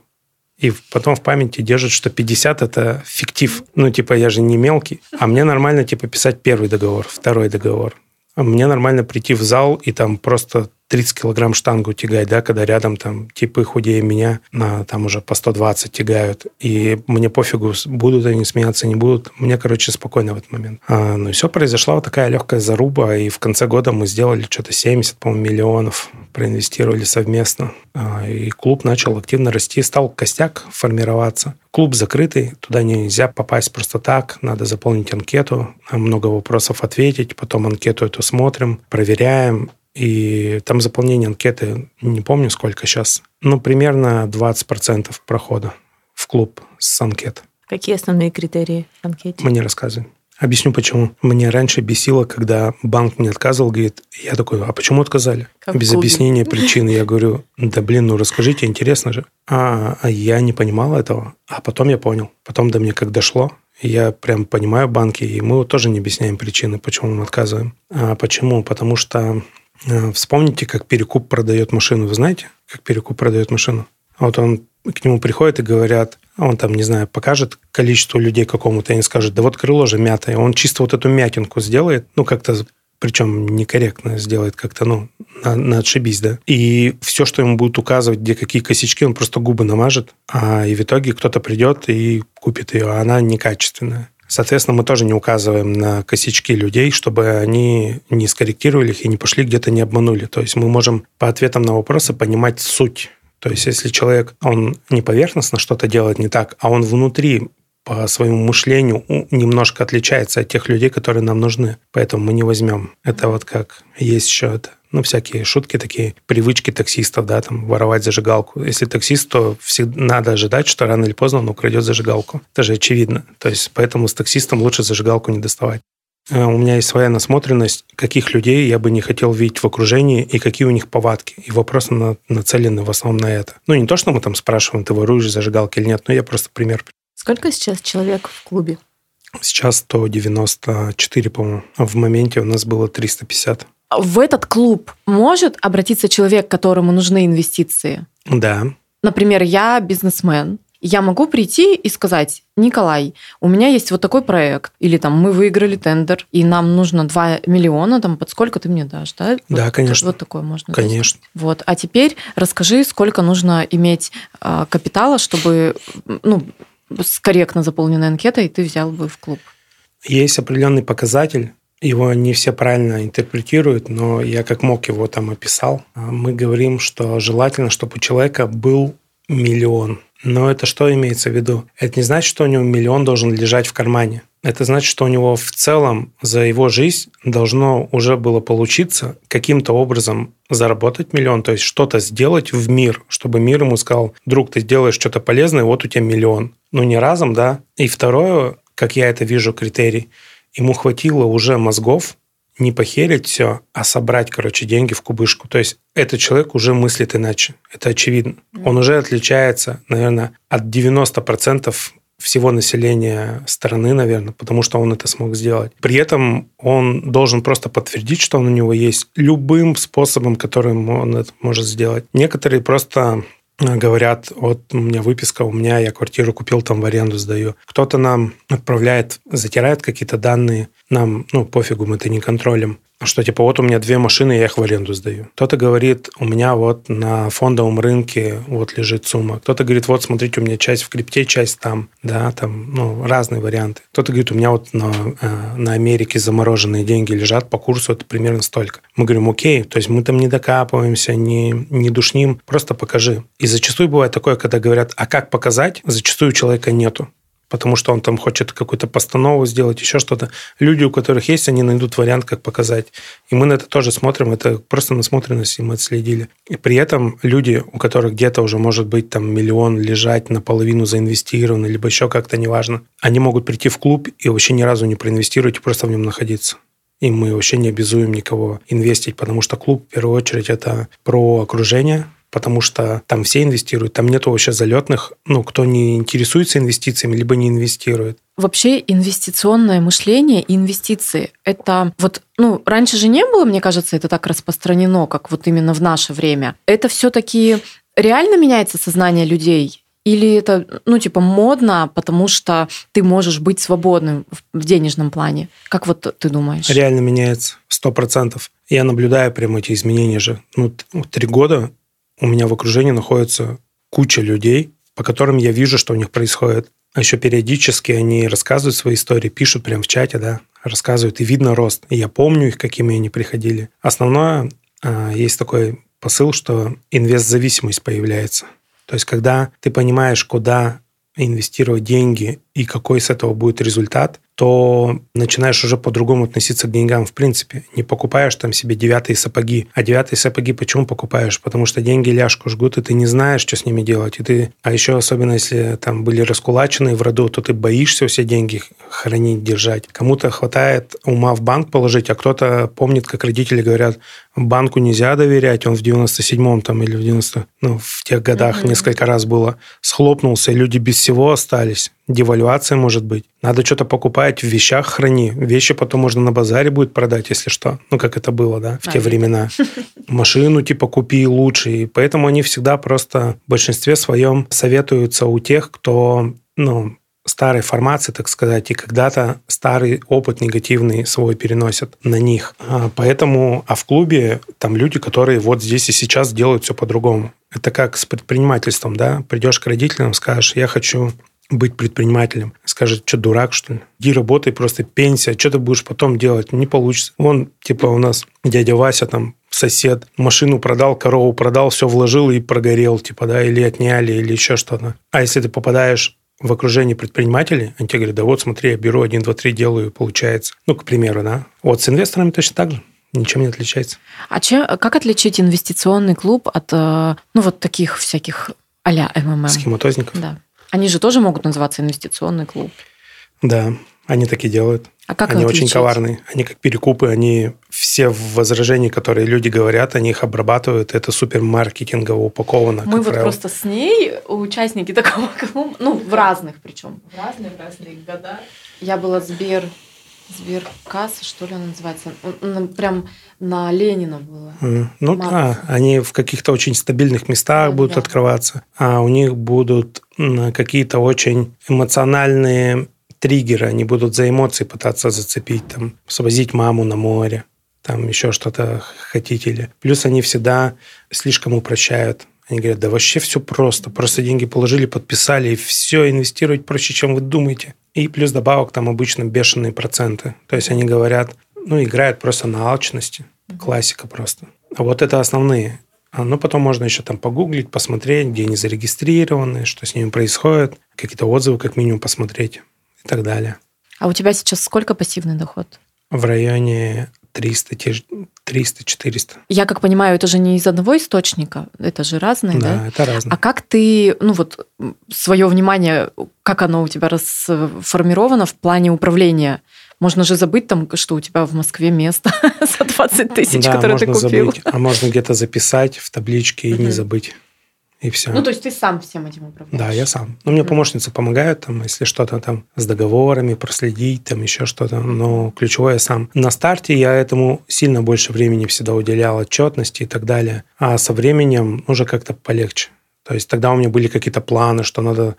и потом в памяти держит, что 50 – это фиктив. Ну, типа, я же не мелкий. А мне нормально, типа, писать первый договор, второй договор. А мне нормально прийти в зал и там просто 30 килограмм штангу тягать, да, когда рядом там типы худее меня на там уже по 120 тягают. И мне пофигу, будут они смеяться, не будут. Мне, короче, спокойно в этот момент. А, ну и все, произошла вот такая легкая заруба, и в конце года мы сделали что-то 70, по-моему, миллионов, проинвестировали совместно. А, и клуб начал активно расти, стал костяк формироваться. Клуб закрытый, туда нельзя попасть просто так, надо заполнить анкету, много вопросов ответить, потом анкету эту смотрим, проверяем, и там заполнение анкеты, не помню сколько сейчас, ну, примерно 20% прохода в клуб с анкет. Какие основные критерии анкеты? Мы не рассказываем. Объясню почему. Мне раньше бесило, когда банк мне отказывал, говорит, я такой, а почему отказали? Как Без клубе. объяснения причины. Я говорю, да блин, ну расскажите, интересно же. А, а я не понимал этого. А потом я понял. Потом до меня как дошло, я прям понимаю банки, и мы тоже не объясняем причины, почему мы отказываем. А почему? Потому что вспомните, как перекуп продает машину. Вы знаете, как перекуп продает машину? Вот он к нему приходит и говорят, он там, не знаю, покажет количество людей какому-то, и они скажут, да вот крыло же мятое. Он чисто вот эту мятинку сделает, ну, как-то причем некорректно сделает как-то, ну, на, на отшибись, да. И все, что ему будут указывать, где какие косячки, он просто губы намажет, а и в итоге кто-то придет и купит ее, а она некачественная. Соответственно, мы тоже не указываем на косячки людей, чтобы они не скорректировали их и не пошли где-то не обманули. То есть мы можем по ответам на вопросы понимать суть. То есть если человек, он не поверхностно что-то делает не так, а он внутри по своему мышлению немножко отличается от тех людей, которые нам нужны. Поэтому мы не возьмем. Это вот как есть еще это ну, всякие шутки такие, привычки таксистов, да, там, воровать зажигалку. Если таксист, то всегда надо ожидать, что рано или поздно он украдет зажигалку. Это же очевидно. То есть поэтому с таксистом лучше зажигалку не доставать. Э, У меня есть своя насмотренность, каких людей я бы не хотел видеть в окружении и какие у них повадки. И вопросы на- нацелены в основном на это. Ну, не то, что мы там спрашиваем, ты воруешь зажигалки или нет, но я просто пример. Сколько сейчас человек в клубе? Сейчас 194, по-моему. В моменте у нас было 350. В этот клуб может обратиться человек, которому нужны инвестиции? Да, Например, я бизнесмен. Я могу прийти и сказать, Николай, у меня есть вот такой проект, или там мы выиграли тендер, и нам нужно 2 миллиона, там под сколько ты мне дашь, да? Да, Вот- конечно. Вот такое можно. конечно. Вот. А теперь расскажи, сколько нужно иметь а, капитала, чтобы ну, с корректно заполненной анкетой ты взял бы в клуб. Есть определенный показатель, его не все правильно интерпретируют, но я как мог его там описал. А Мы говорим, что желательно, чтобы у человека был миллион. Но это что имеется в виду? Это не значит, что у него миллион должен лежать в кармане. Это значит, что у него в целом за его жизнь должно уже было получиться каким-то образом заработать миллион, то есть что-то сделать в мир, чтобы мир ему сказал, друг, ты делаешь что-то полезное, вот у тебя миллион. Ну, не разом, да. И второе, как я это вижу, критерий, ему хватило уже мозгов не похерить все, а собрать, короче, деньги в кубышку. То есть этот человек уже мыслит иначе. Это очевидно. Он уже отличается, наверное, от 90% всего населения страны, наверное, потому что он это смог сделать. При этом он должен просто подтвердить, что он у него есть любым способом, которым он это может сделать. Некоторые просто говорят, вот у меня выписка, у меня я квартиру купил, там в аренду сдаю. Кто-то нам отправляет, затирает какие-то данные, нам, ну, пофигу, мы это не контролем. Что типа вот у меня две машины, я их в аренду сдаю. Кто-то говорит, у меня вот на фондовом рынке вот лежит сумма. Кто-то говорит, вот смотрите, у меня часть в крипте, часть там, да, там, ну, разные варианты. Кто-то говорит, у меня вот на, э, на Америке замороженные деньги лежат по курсу, это примерно столько. Мы говорим, окей, то есть мы там не докапываемся, не, не душним, просто покажи. И зачастую бывает такое, когда говорят, а как показать, зачастую у человека нету потому что он там хочет какую-то постанову сделать, еще что-то. Люди, у которых есть, они найдут вариант, как показать. И мы на это тоже смотрим, это просто насмотренность, и мы отследили. И при этом люди, у которых где-то уже может быть там миллион лежать наполовину заинвестированы, либо еще как-то, неважно, они могут прийти в клуб и вообще ни разу не проинвестировать и просто в нем находиться. И мы вообще не обязуем никого инвестить, потому что клуб, в первую очередь, это про окружение, потому что там все инвестируют, там нету вообще залетных, ну, кто не интересуется инвестициями, либо не инвестирует. Вообще инвестиционное мышление и инвестиции – это вот, ну, раньше же не было, мне кажется, это так распространено, как вот именно в наше время. Это все таки реально меняется сознание людей? Или это, ну, типа, модно, потому что ты можешь быть свободным в денежном плане? Как вот ты думаешь? Реально меняется, сто процентов. Я наблюдаю прямо эти изменения же. Ну, вот три года у меня в окружении находится куча людей, по которым я вижу, что у них происходит. А еще периодически они рассказывают свои истории, пишут прямо в чате, да, рассказывают, и видно рост. И я помню их, какими они приходили. Основное, а, есть такой посыл, что инвест-зависимость появляется. То есть, когда ты понимаешь, куда инвестировать деньги и какой с этого будет результат, то начинаешь уже по-другому относиться к деньгам в принципе. Не покупаешь там себе девятые сапоги. А девятые сапоги почему покупаешь? Потому что деньги ляжку жгут, и ты не знаешь, что с ними делать. И ты... А еще особенно, если там были раскулачены в роду, то ты боишься все деньги хранить, держать. Кому-то хватает ума в банк положить, а кто-то помнит, как родители говорят, банку нельзя доверять, он в 97-м там или в 90 ну, в тех годах угу. несколько раз было, схлопнулся, и люди без всего остались. Девальвация может быть. Надо что-то покупать, в вещах храни. Вещи потом можно на базаре будет продать, если что. Ну, как это было, да, в а, те времена. Машину типа купи лучше. И поэтому они всегда просто в большинстве своем советуются у тех, кто ну, старой формации, так сказать, и когда-то старый опыт негативный свой переносят на них. А, поэтому, а в клубе там люди, которые вот здесь и сейчас делают все по-другому. Это как с предпринимательством, да? Придешь к родителям, скажешь, я хочу быть предпринимателем. Скажет, что дурак, что ли? Иди работай, просто пенсия. Что ты будешь потом делать? Не получится. Вон, типа, у нас дядя Вася там сосед машину продал, корову продал, все вложил и прогорел, типа, да, или отняли, или еще что-то. А если ты попадаешь в окружении предпринимателей, они тебе говорят, да вот смотри, я беру один, два, три, делаю, и получается. Ну, к примеру, да. Вот с инвесторами точно так же. Ничем не отличается. А чем, как отличить инвестиционный клуб от, э, ну, вот таких всяких а-ля МММ? Схематозников? Да. Они же тоже могут называться инвестиционный клуб. Да, они так и делают. А как они очень коварные. Они как перекупы, они все возражения, которые люди говорят, они их обрабатывают. Это супер маркетингово упаковано. Мы вот правило. просто с ней участники такого клуба, ну, в разных причем. В разных, разные года. Я была Сбер, Сберкасса, что ли она называется. Прям на Ленина было. Mm. Ну Маркс. да, они в каких-то очень стабильных местах да, будут да. открываться, а у них будут какие-то очень эмоциональные триггеры, они будут за эмоции пытаться зацепить, там, свозить маму на море, там еще что-то хотите ли. Плюс они всегда слишком упрощают. Они говорят, да вообще все просто. Просто деньги положили, подписали, и все, инвестировать проще, чем вы думаете. И плюс добавок там обычно бешеные проценты. То есть они говорят, ну, играют просто на алчности. Классика просто. А вот это основные. А, ну, потом можно еще там погуглить, посмотреть, где они зарегистрированы, что с ними происходит, какие-то отзывы как минимум посмотреть и так далее. А у тебя сейчас сколько пассивный доход? В районе 300-400. Я как понимаю, это же не из одного источника, это же разные, да? Да, это разные. А как ты, ну вот, свое внимание, как оно у тебя расформировано в плане управления? Можно же забыть там, что у тебя в Москве место за 20 тысяч, да, которые ты купил. Забыть, а можно где-то записать в табличке и не забыть и все. Ну, то есть ты сам всем этим управляешь? Да, я сам. Ну, мне mm помощницы помогают, там, если что-то там с договорами проследить, там еще что-то, но ключевое я сам. На старте я этому сильно больше времени всегда уделял, отчетности и так далее, а со временем уже как-то полегче. То есть тогда у меня были какие-то планы, что надо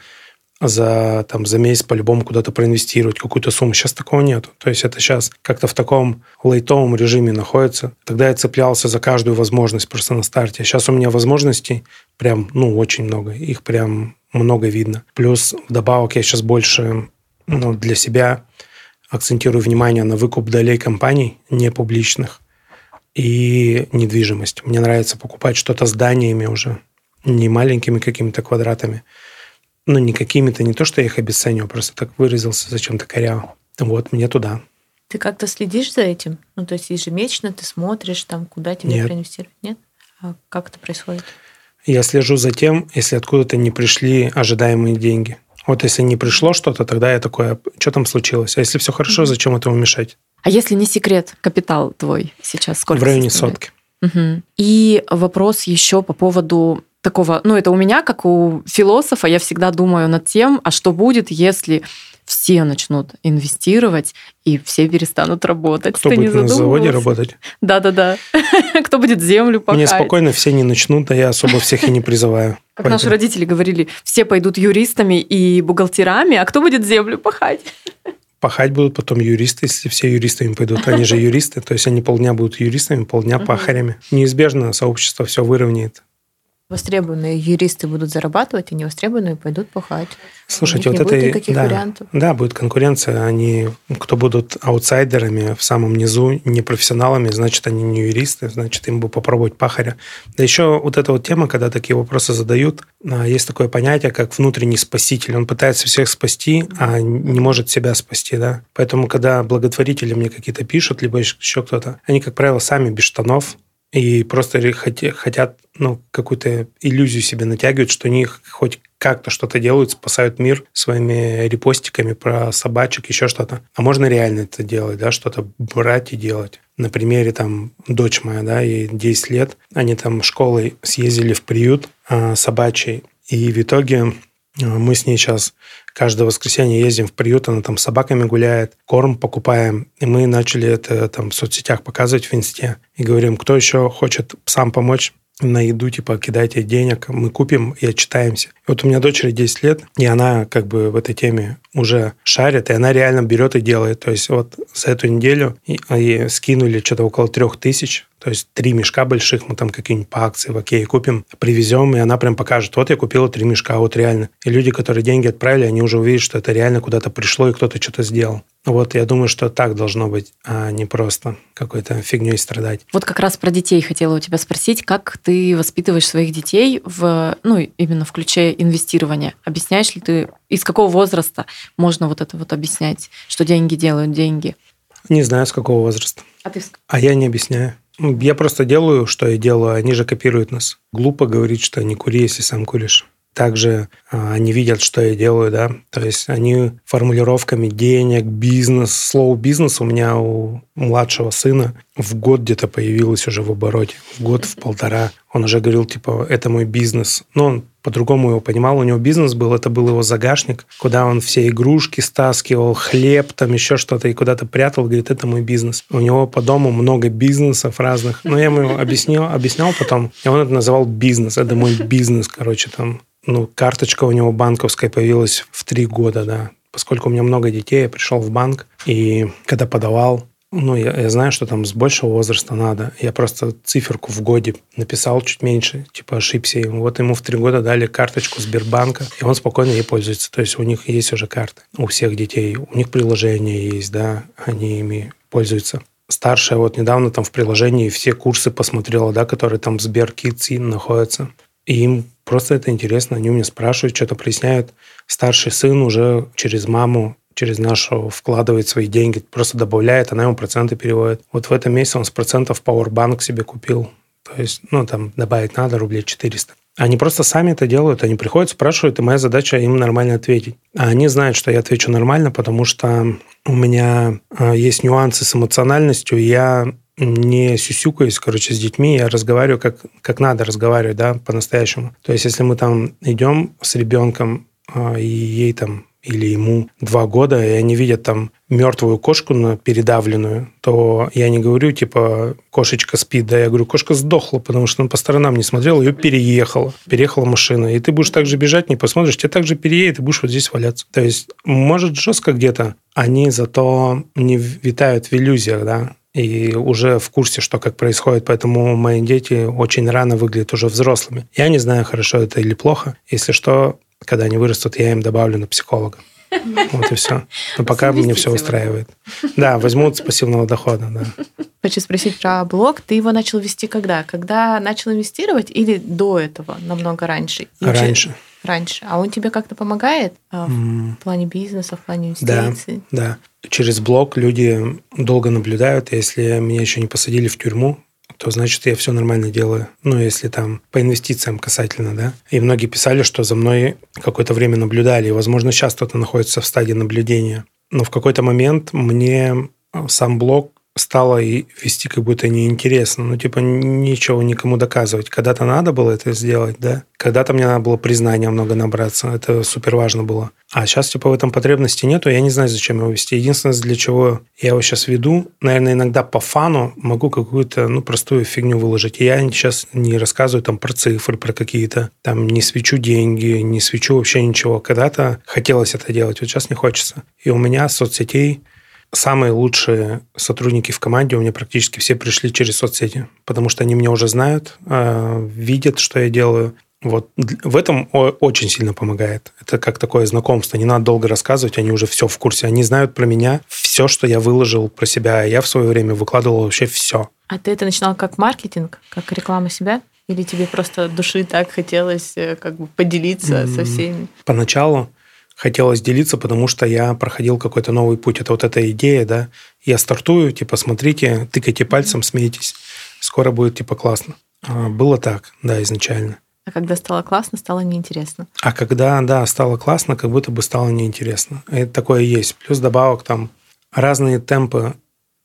за, там, за месяц по-любому куда-то проинвестировать какую-то сумму. Сейчас такого нету. То есть это сейчас как-то в таком лайтовом режиме находится. Тогда я цеплялся за каждую возможность просто на старте. Сейчас у меня возможностей прям, ну, очень много. Их прям много видно. Плюс вдобавок я сейчас больше ну, для себя акцентирую внимание на выкуп долей компаний не публичных и недвижимость. Мне нравится покупать что-то зданиями уже, не маленькими какими-то квадратами, ну, не какими-то, не то, что я их обесцениваю, просто так выразился зачем-то коряво. Вот, мне туда. Ты как-то следишь за этим? Ну, то есть ежемесячно ты смотришь, там, куда тебе Нет. проинвестировать? Нет? А как это происходит? Я слежу за тем, если откуда-то не пришли ожидаемые деньги. Вот если не пришло что-то, тогда я такое, «А что там случилось? А если все хорошо, mm-hmm. зачем этому мешать? А если не секрет, капитал твой сейчас сколько? В районе составляет? сотки. Угу. И вопрос еще по поводу такого, ну это у меня, как у философа, я всегда думаю над тем, а что будет, если все начнут инвестировать и все перестанут работать. Кто Ты будет на заводе работать? Да-да-да. Кто будет землю пахать? Мне спокойно все не начнут, а я особо всех и не призываю. Как наши родители говорили, все пойдут юристами и бухгалтерами, а кто будет землю пахать? Пахать будут потом юристы, если все юристами пойдут. Они же юристы, то есть они полдня будут юристами, полдня пахарями. Неизбежно сообщество все выровняет Востребованные юристы будут зарабатывать, а невостребованные пойдут пахать. Слушайте, вот это... будет никаких да, вариантов. Да, будет конкуренция. Они, кто будут аутсайдерами в самом низу, не профессионалами, значит, они не юристы, значит, им бы попробовать пахаря. Да еще вот эта вот тема, когда такие вопросы задают, а, есть такое понятие, как внутренний спаситель. Он пытается всех спасти, а не может себя спасти, да. Поэтому, когда благотворители мне какие-то пишут, либо еще кто-то, они, как правило, сами без штанов, и просто хотят ну, какую-то иллюзию себе натягивают, что они хоть как-то что-то делают, спасают мир своими репостиками про собачек, еще что-то. А можно реально это делать, да, что-то брать и делать. На примере там дочь моя, да, ей 10 лет, они там школой съездили в приют э, собачий, и в итоге мы с ней сейчас каждое воскресенье ездим в приют, она там с собаками гуляет, корм покупаем. И мы начали это там в соцсетях показывать в инсте. И говорим, кто еще хочет псам помочь, на еду, типа, кидайте денег, мы купим и отчитаемся. И вот у меня дочери 10 лет, и она как бы в этой теме уже шарит, и она реально берет и делает. То есть вот за эту неделю и, и скинули что-то около трех тысяч, то есть три мешка больших мы там какие-нибудь по акции в Окей купим, привезем, и она прям покажет, вот я купила три мешка, вот реально. И люди, которые деньги отправили, они уже увидят, что это реально куда-то пришло, и кто-то что-то сделал. Вот я думаю, что так должно быть, а не просто какой-то фигней страдать. Вот как раз про детей хотела у тебя спросить, как ты воспитываешь своих детей в, ну, именно в ключе инвестирования? Объясняешь ли ты, из какого возраста можно вот это вот объяснять, что деньги делают деньги? Не знаю, с какого возраста. А ты? А я не объясняю. Я просто делаю, что я делаю, они же копируют нас. Глупо говорить, что не кури, если сам куришь также а, они видят, что я делаю, да, то есть они формулировками денег, бизнес, слово бизнес у меня у младшего сына в год где-то появилось уже в обороте, в год, в полтора. Он уже говорил, типа, это мой бизнес. Но он по-другому его понимал. У него бизнес был, это был его загашник, куда он все игрушки стаскивал, хлеб, там еще что-то, и куда-то прятал. Говорит, это мой бизнес. У него по дому много бизнесов разных. Но я ему объяснил, объяснял потом, и он это называл бизнес. Это мой бизнес, короче, там ну, карточка у него банковская появилась в три года, да. Поскольку у меня много детей, я пришел в банк, и когда подавал, ну, я, я знаю, что там с большего возраста надо. Я просто циферку в годе написал чуть меньше, типа ошибся ему. Вот ему в три года дали карточку Сбербанка, и он спокойно ей пользуется. То есть у них есть уже карты у всех детей. У них приложение есть, да, они ими пользуются. Старшая вот недавно там в приложении все курсы посмотрела, да, которые там в Сберкидс находятся. И им просто это интересно. Они у меня спрашивают, что-то проясняют. Старший сын уже через маму через нашу вкладывает свои деньги, просто добавляет, она ему проценты переводит. Вот в этом месяце он с процентов Powerbank себе купил. То есть, ну, там добавить надо рублей 400. Они просто сами это делают, они приходят, спрашивают, и моя задача им нормально ответить. А они знают, что я отвечу нормально, потому что у меня а, есть нюансы с эмоциональностью, я не сюсюкаюсь, короче, с детьми, я разговариваю как, как надо разговаривать, да, по-настоящему. То есть, если мы там идем с ребенком, а, и ей там или ему два года, и они видят там мертвую кошку на передавленную, то я не говорю, типа, кошечка спит, да, я говорю, кошка сдохла, потому что он по сторонам не смотрел, ее переехала, переехала машина, и ты будешь так же бежать, не посмотришь, тебе так же переедет, и будешь вот здесь валяться. То есть, может, жестко где-то, они зато не витают в иллюзиях, да, и уже в курсе, что как происходит, поэтому мои дети очень рано выглядят уже взрослыми. Я не знаю, хорошо это или плохо. Если что, когда они вырастут, я им добавлю на психолога. Вот и все. Но пока мне все устраивает. Да, возьмут с пассивного дохода, да. Хочу спросить про блог. Ты его начал вести когда? Когда начал инвестировать или до этого, намного раньше? Раньше. Раньше. А он тебе как-то помогает а, в плане бизнеса, в плане инвестиций? Да, да. Через блог люди долго наблюдают. Если меня еще не посадили в тюрьму, то значит я все нормально делаю. Ну, если там по инвестициям касательно, да. И многие писали, что за мной какое-то время наблюдали. И, возможно, сейчас кто-то находится в стадии наблюдения. Но в какой-то момент мне сам блог стало и вести как будто неинтересно. Ну, типа, ничего никому доказывать. Когда-то надо было это сделать, да. Когда-то мне надо было признания много набраться. Это супер важно было. А сейчас, типа, в этом потребности нету. Я не знаю, зачем его вести. Единственное, для чего я его сейчас веду, наверное, иногда по фану могу какую-то, ну, простую фигню выложить. Я сейчас не рассказываю там про цифры, про какие-то, там, не свечу деньги, не свечу вообще ничего. Когда-то хотелось это делать, вот сейчас не хочется. И у меня соцсетей самые лучшие сотрудники в команде у меня практически все пришли через соцсети, потому что они меня уже знают, э, видят, что я делаю. Вот в этом очень сильно помогает. Это как такое знакомство. Не надо долго рассказывать, они уже все в курсе. Они знают про меня все, что я выложил про себя. Я в свое время выкладывал вообще все. А ты это начинал как маркетинг, как реклама себя? Или тебе просто души так хотелось э, как бы поделиться mm-hmm. со всеми? Поначалу хотелось делиться, потому что я проходил какой-то новый путь. Это вот эта идея, да. Я стартую, типа, смотрите, тыкайте пальцем, смейтесь. Скоро будет, типа, классно. А, было так, да, изначально. А когда стало классно, стало неинтересно. А когда, да, стало классно, как будто бы стало неинтересно. Это такое есть. Плюс добавок там разные темпы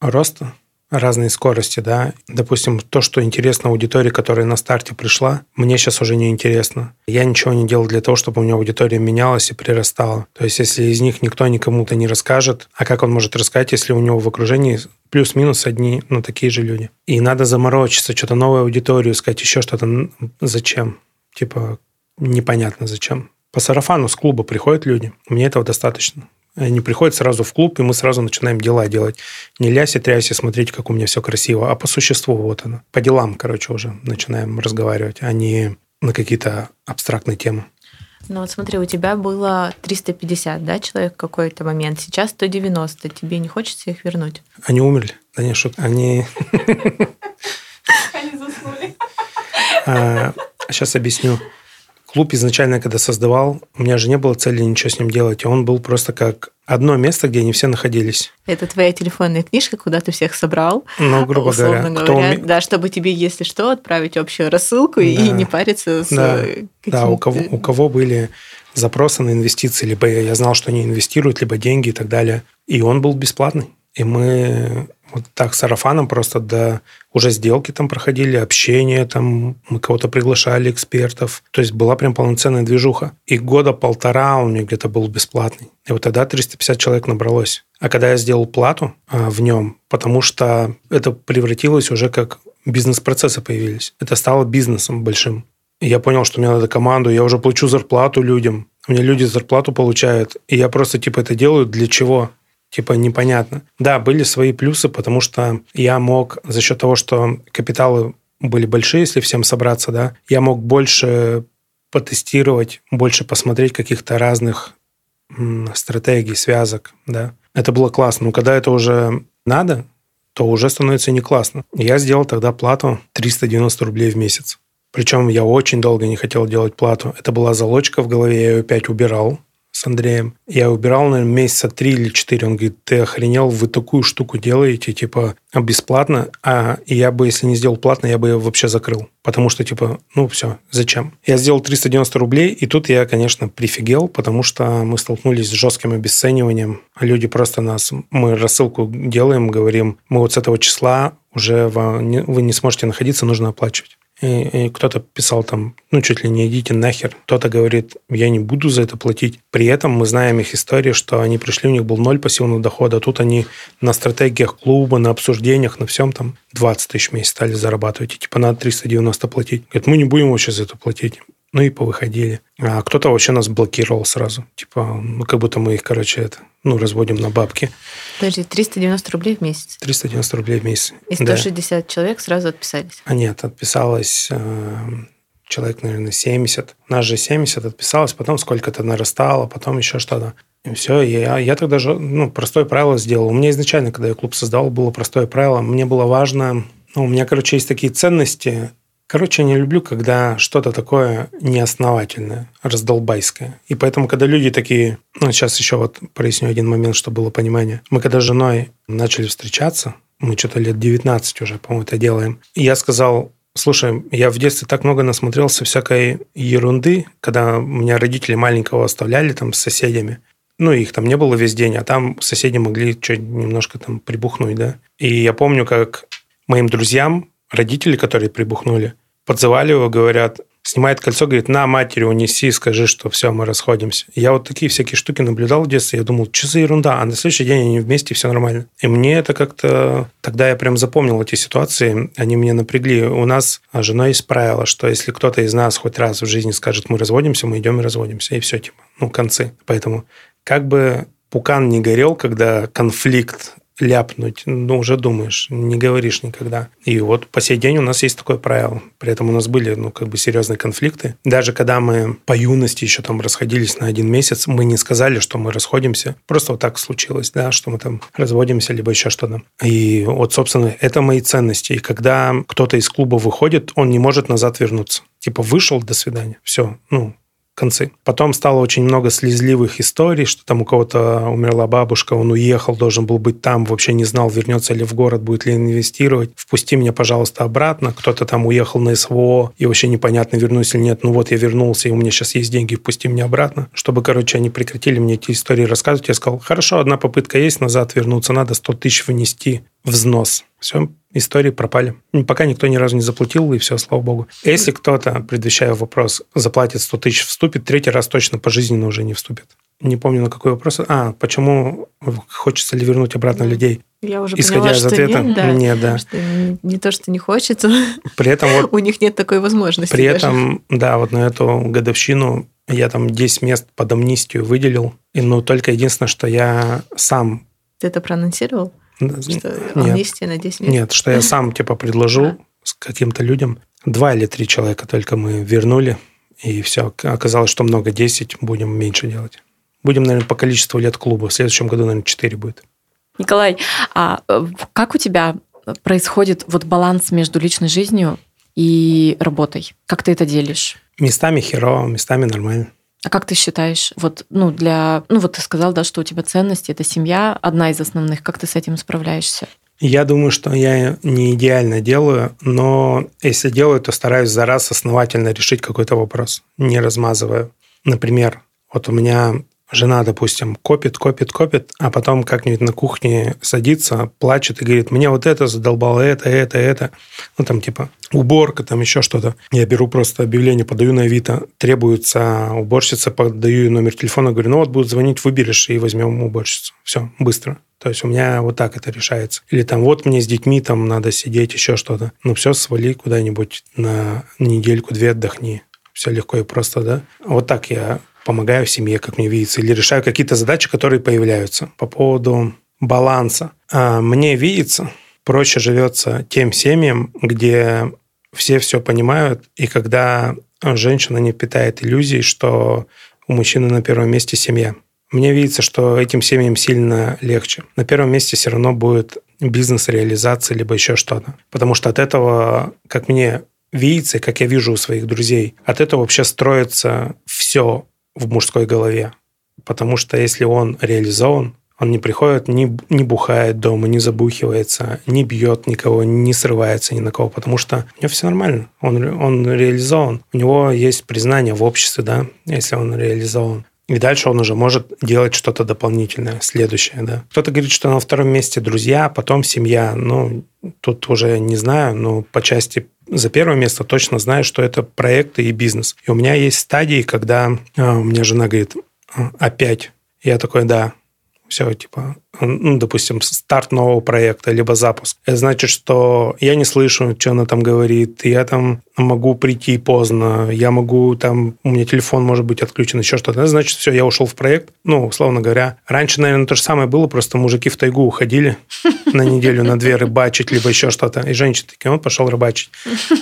роста, разные скорости, да. Допустим, то, что интересно аудитории, которая на старте пришла, мне сейчас уже не интересно. Я ничего не делал для того, чтобы у меня аудитория менялась и прирастала. То есть, если из них никто никому-то не расскажет, а как он может рассказать, если у него в окружении плюс-минус одни, ну, такие же люди. И надо заморочиться, что-то новую аудиторию искать, еще что-то. Зачем? Типа, непонятно зачем. По сарафану с клуба приходят люди. Мне этого достаточно. Они приходят сразу в клуб, и мы сразу начинаем дела делать. Не ляси, тряси, смотреть, как у меня все красиво, а по существу вот оно. По делам, короче, уже начинаем разговаривать, а не на какие-то абстрактные темы. Ну вот смотри, у тебя было 350, да, человек в какой-то момент. Сейчас 190. Тебе не хочется их вернуть? Они умерли. Да не, шут. Они... Они заснули. Сейчас а, объясню. Клуб изначально, когда создавал, у меня же не было цели ничего с ним делать. Он был просто как одно место, где они все находились. Это твоя телефонная книжка, куда ты всех собрал? Ну, грубо условно говоря. Кто уме... Да, чтобы тебе, если что, отправить общую рассылку да. и не париться с Да, да у, кого, у кого были запросы на инвестиции, либо я знал, что они инвестируют, либо деньги и так далее. И он был бесплатный. И мы вот так сарафаном просто до уже сделки там проходили, общение там, мы кого-то приглашали, экспертов. То есть была прям полноценная движуха. И года полтора он мне где-то был бесплатный. И вот тогда 350 человек набралось. А когда я сделал плату а, в нем, потому что это превратилось уже как бизнес-процессы появились. Это стало бизнесом большим. И я понял, что мне надо команду, я уже плачу зарплату людям. У меня люди зарплату получают. И я просто типа это делаю для чего? Типа непонятно. Да, были свои плюсы, потому что я мог за счет того, что капиталы были большие, если всем собраться, да, я мог больше потестировать, больше посмотреть каких-то разных стратегий, связок, да. Это было классно. Но когда это уже надо, то уже становится не классно. Я сделал тогда плату 390 рублей в месяц. Причем я очень долго не хотел делать плату. Это была залочка в голове, я ее опять убирал с Андреем. Я убирал, наверное, месяца три или четыре. Он говорит, ты охренел, вы такую штуку делаете, типа, бесплатно, а я бы, если не сделал платно, я бы ее вообще закрыл. Потому что, типа, ну все, зачем? Я сделал 390 рублей, и тут я, конечно, прифигел, потому что мы столкнулись с жестким обесцениванием. Люди просто нас, мы рассылку делаем, говорим, мы вот с этого числа уже вы не сможете находиться, нужно оплачивать и, и кто-то писал там, ну, чуть ли не идите нахер. Кто-то говорит, я не буду за это платить. При этом мы знаем их историю, что они пришли, у них был ноль пассивного дохода, а тут они на стратегиях клуба, на обсуждениях, на всем там 20 тысяч в месяц стали зарабатывать. И типа надо 390 платить. Говорит, мы не будем вообще за это платить. Ну и повыходили. А кто-то вообще нас блокировал сразу. Типа, ну как будто мы их, короче, это, ну, разводим на бабки. Подожди, 390 рублей в месяц? 390 рублей в месяц. И 160 да. человек сразу отписались? А нет, отписалось э, человек, наверное, 70. Нас же 70 отписалось, потом сколько-то нарастало, потом еще что-то. И все, я, я тогда же, ну, простое правило сделал. У меня изначально, когда я клуб создавал, было простое правило. Мне было важно, ну, у меня, короче, есть такие ценности, Короче, я не люблю, когда что-то такое неосновательное, раздолбайское. И поэтому, когда люди такие... Ну, сейчас еще вот проясню один момент, чтобы было понимание. Мы когда с женой начали встречаться, мы что-то лет 19 уже, по-моему, это делаем. И я сказал, Слушай, я в детстве так много насмотрелся всякой ерунды, когда меня родители маленького оставляли там с соседями. Ну, их там не было весь день, а там соседи могли что немножко там прибухнуть, да. И я помню, как моим друзьям, родители, которые прибухнули, подзывали его, говорят, снимает кольцо, говорит, на матери унеси, скажи, что все, мы расходимся. Я вот такие всякие штуки наблюдал в детстве, я думал, что за ерунда, а на следующий день они вместе, все нормально. И мне это как-то... Тогда я прям запомнил эти ситуации, они меня напрягли. У нас с женой есть правило, что если кто-то из нас хоть раз в жизни скажет, мы разводимся, мы идем и разводимся, и все, типа, ну, концы. Поэтому как бы пукан не горел, когда конфликт ляпнуть, ну, уже думаешь, не говоришь никогда. И вот по сей день у нас есть такое правило. При этом у нас были, ну, как бы серьезные конфликты. Даже когда мы по юности еще там расходились на один месяц, мы не сказали, что мы расходимся. Просто вот так случилось, да, что мы там разводимся, либо еще что-то. И вот, собственно, это мои ценности. И когда кто-то из клуба выходит, он не может назад вернуться. Типа вышел, до свидания. Все, ну, концы. Потом стало очень много слезливых историй, что там у кого-то умерла бабушка, он уехал, должен был быть там, вообще не знал, вернется ли в город, будет ли инвестировать. Впусти меня, пожалуйста, обратно. Кто-то там уехал на СВО, и вообще непонятно, вернусь или нет. Ну вот я вернулся, и у меня сейчас есть деньги, впусти меня обратно. Чтобы, короче, они прекратили мне эти истории рассказывать, я сказал, хорошо, одна попытка есть, назад вернуться надо, 100 тысяч внести взнос. Все, истории пропали. Пока никто ни разу не заплатил, и все, слава богу. Если кто-то, предвещая вопрос, заплатит 100 тысяч, вступит, третий раз точно пожизненно уже не вступит. Не помню, на какой вопрос. А, почему хочется ли вернуть обратно людей? Я уже Исходя поняла, из ответа, нет, да. нет, да. Что не то, что не хочется, При этом вот у них нет такой возможности. При даже. этом, да, вот на эту годовщину я там 10 мест под амнистию выделил. И, ну, только единственное, что я сам... Ты это проанонсировал? Что амнистия на 10 месяцев? нет, что я сам, типа, предложил с каким-то людям. Два или три человека только мы вернули. И все. Оказалось, что много 10, будем меньше делать. Будем, наверное, по количеству лет клуба. В следующем году, наверное, 4 будет. Николай, а э, как у тебя происходит вот баланс между личной жизнью и работой? Как ты это делишь? Местами херово, местами нормально. А как ты считаешь, вот, ну, для, ну, вот ты сказал, да, что у тебя ценности, это семья, одна из основных, как ты с этим справляешься? Я думаю, что я не идеально делаю, но если делаю, то стараюсь за раз основательно решить какой-то вопрос, не размазывая. Например, вот у меня жена, допустим, копит, копит, копит, а потом как-нибудь на кухне садится, плачет и говорит, мне вот это задолбало, это, это, это. Ну, там типа уборка, там еще что-то. Я беру просто объявление, подаю на Авито, требуется уборщица, подаю ей номер телефона, говорю, ну вот будет звонить, выберешь и возьмем уборщицу. Все, быстро. То есть у меня вот так это решается. Или там вот мне с детьми там надо сидеть, еще что-то. Ну все, свали куда-нибудь на недельку-две отдохни. Все легко и просто, да? Вот так я помогаю семье, как мне видится, или решаю какие-то задачи, которые появляются. По поводу баланса. А, Мне видится, проще живется тем семьям, где все все понимают, и когда женщина не питает иллюзий, что у мужчины на первом месте семья. Мне видится, что этим семьям сильно легче. На первом месте все равно будет бизнес-реализация, либо еще что-то. Потому что от этого, как мне видится, как я вижу у своих друзей, от этого вообще строится все в мужской голове. Потому что если он реализован, он не приходит, не, не бухает дома, не забухивается, не бьет никого, не срывается ни на кого, потому что у него все нормально. Он, он реализован. У него есть признание в обществе, да, если он реализован. И дальше он уже может делать что-то дополнительное, следующее, да. Кто-то говорит, что на втором месте друзья, потом семья. Ну, тут уже не знаю, но по части за первое место точно знаю, что это проекты и бизнес. И у меня есть стадии, когда а, у меня жена говорит, «А, опять. Я такой, да, все, типа, ну, допустим, старт нового проекта, либо запуск. Это значит, что я не слышу, что она там говорит, я там могу прийти поздно, я могу там, у меня телефон может быть отключен, еще что-то. Это значит, все, я ушел в проект. Ну, условно говоря. Раньше, наверное, то же самое было, просто мужики в тайгу уходили на неделю, на две рыбачить, либо еще что-то. И женщины такие, он пошел рыбачить.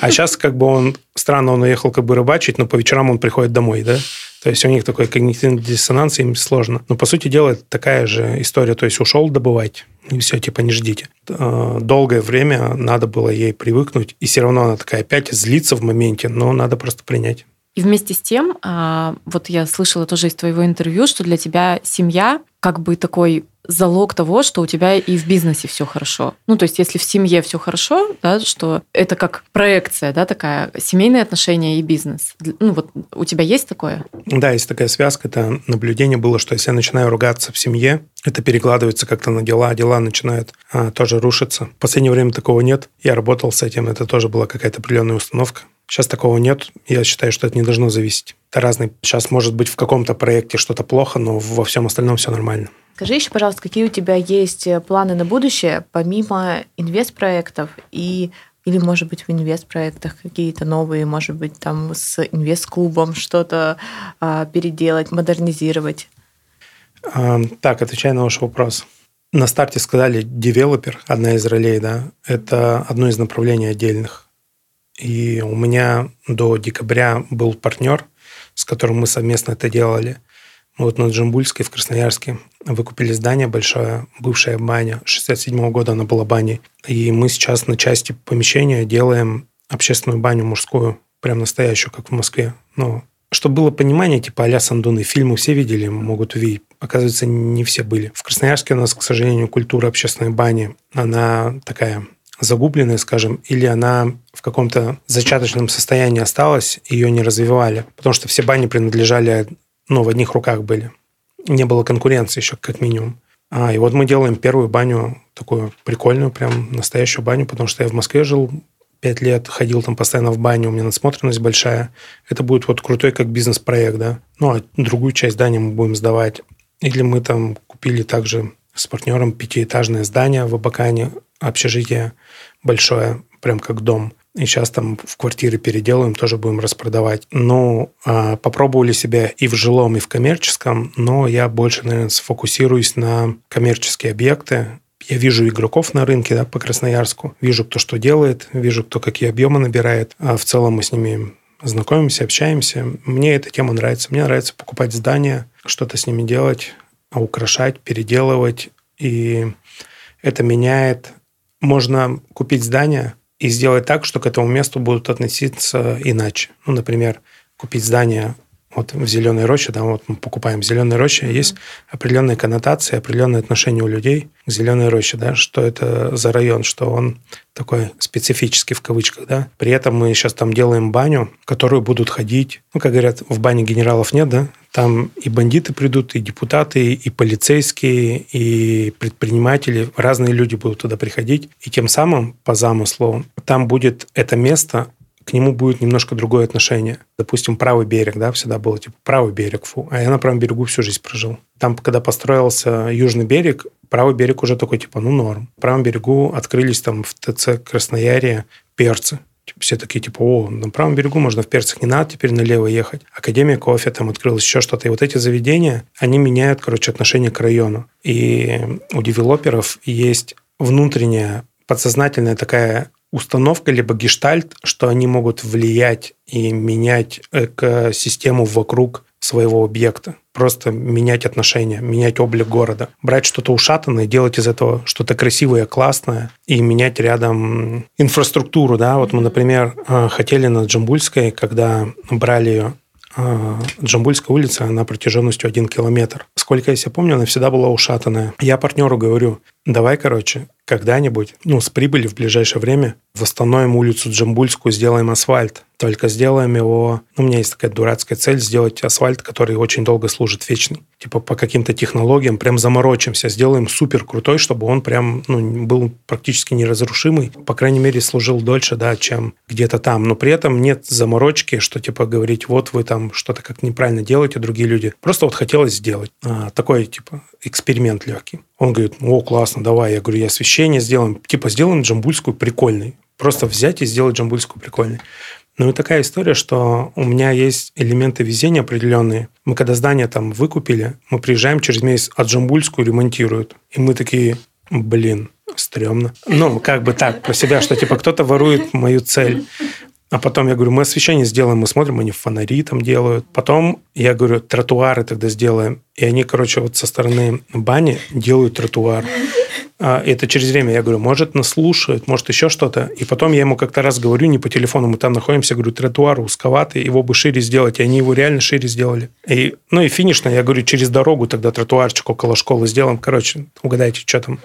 А сейчас как бы он, странно, он уехал как бы рыбачить, но по вечерам он приходит домой, да? То есть у них такой когнитивный диссонанс, им сложно. Но, по сути дела, это такая же история. То есть ушел добывать, и все, типа, не ждите. Э, Долгое время надо было ей привыкнуть, и все равно она такая опять злится в моменте, но надо просто принять. И вместе с тем, а, вот я слышала тоже из твоего интервью, что для тебя семья как бы такой залог того, что у тебя и в бизнесе все хорошо. Ну, то есть, если в семье все хорошо, да, что это как проекция, да, такая семейные отношения и бизнес. Ну, вот у тебя есть такое? Да, есть такая связка. Это наблюдение было, что если я начинаю ругаться в семье, это перекладывается как-то на дела, а дела начинают а, тоже рушиться. В последнее время такого нет. Я работал с этим, это тоже была какая-то определенная установка. Сейчас такого нет. Я считаю, что это не должно зависеть. Это разный. Сейчас может быть в каком-то проекте что-то плохо, но во всем остальном все нормально. Скажи еще, пожалуйста, какие у тебя есть э, планы на будущее, помимо инвестпроектов и или, может быть, в инвестпроектах какие-то новые, может быть, там с инвест-клубом что-то а, переделать, модернизировать? Так, отвечая на ваш вопрос. На старте сказали девелопер, одна из ролей, да, это одно из направлений отдельных. И у меня до декабря был партнер, с которым мы совместно это делали. Вот на Джамбульской в Красноярске выкупили здание большое, бывшая баня. 67 -го года она была баней. И мы сейчас на части помещения делаем общественную баню мужскую, прям настоящую, как в Москве. Ну, чтобы было понимание, типа а-ля Сандуны, фильмы все видели, могут увидеть. Оказывается, не все были. В Красноярске у нас, к сожалению, культура общественной бани, она такая загубленная, скажем, или она в каком-то зачаточном состоянии осталась, ее не развивали, потому что все бани принадлежали, ну, в одних руках были. Не было конкуренции еще, как минимум. А, и вот мы делаем первую баню, такую прикольную, прям настоящую баню, потому что я в Москве жил пять лет, ходил там постоянно в баню, у меня насмотренность большая. Это будет вот крутой как бизнес-проект, да. Ну, а другую часть здания мы будем сдавать. Или мы там купили также с партнером пятиэтажное здание в Абакане, общежитие большое, прям как дом. И сейчас там в квартиры переделаем, тоже будем распродавать. Ну, а, попробовали себя и в жилом, и в коммерческом, но я больше, наверное, сфокусируюсь на коммерческие объекты. Я вижу игроков на рынке да, по Красноярску, вижу, кто что делает, вижу, кто какие объемы набирает. А в целом мы с ними знакомимся, общаемся. Мне эта тема нравится. Мне нравится покупать здания, что-то с ними делать, украшать, переделывать. И это меняет можно купить здание и сделать так, что к этому месту будут относиться иначе. Ну, например, купить здание вот в зеленой роще, да, вот мы покупаем зеленой роще, mm-hmm. есть определенные коннотации, определенные отношения у людей к зеленой роще, да, что это за район, что он такой специфический в кавычках, да. При этом мы сейчас там делаем баню, в которую будут ходить, ну, как говорят, в бане генералов нет, да, там и бандиты придут, и депутаты, и полицейские, и предприниматели, разные люди будут туда приходить, и тем самым, по замыслу, там будет это место к нему будет немножко другое отношение. Допустим, правый берег, да, всегда было типа правый берег, фу. А я на правом берегу всю жизнь прожил. Там, когда построился южный берег, правый берег уже такой, типа, ну, норм. В правом берегу открылись там в ТЦ Красноярье перцы. Типа, все такие, типа, о, на правом берегу можно в перцах, не надо теперь налево ехать. Академия кофе там открылась, еще что-то. И вот эти заведения, они меняют, короче, отношение к району. И у девелоперов есть внутренняя подсознательная такая установка либо гештальт, что они могут влиять и менять экосистему вокруг своего объекта. Просто менять отношения, менять облик города. Брать что-то ушатанное, делать из этого что-то красивое, классное и менять рядом инфраструктуру. Да? Вот мы, например, э, хотели на Джамбульской, когда брали ее а, Джамбульская улица, она протяженностью один километр. Сколько я себя помню, она всегда была ушатанная. Я партнеру говорю, давай, короче, когда-нибудь, ну, с прибыли в ближайшее время восстановим улицу Джамбульскую, сделаем асфальт. Только сделаем его... Ну, у меня есть такая дурацкая цель сделать асфальт, который очень долго служит вечный. Типа по каким-то технологиям прям заморочимся, сделаем супер крутой, чтобы он прям ну, был практически неразрушимый. По крайней мере, служил дольше, да, чем где-то там. Но при этом нет заморочки, что типа говорить, вот вы там что-то как неправильно делаете, другие люди. Просто вот хотелось сделать. А, такой типа эксперимент легкий. Он говорит, о, классно, давай. Я говорю, я освещение сделаем. Типа сделаем джамбульскую прикольной. Просто взять и сделать джамбульскую прикольной. Ну и такая история, что у меня есть элементы везения определенные. Мы когда здание там выкупили, мы приезжаем через месяц, а Джамбульскую ремонтируют. И мы такие, блин, стрёмно. Ну, как бы так, про себя, что типа кто-то ворует мою цель. А потом я говорю, мы освещение сделаем, мы смотрим, они фонари там делают. Потом я говорю, тротуары тогда сделаем. И они, короче, вот со стороны бани делают тротуар. А, это через время я говорю, может, нас слушают, может, еще что-то. И потом я ему как-то раз говорю, не по телефону, мы там находимся, говорю, тротуар узковатый, его бы шире сделать. И они его реально шире сделали. И, ну и финишно, я говорю, через дорогу тогда тротуарчик около школы сделаем. Короче, угадайте, что там.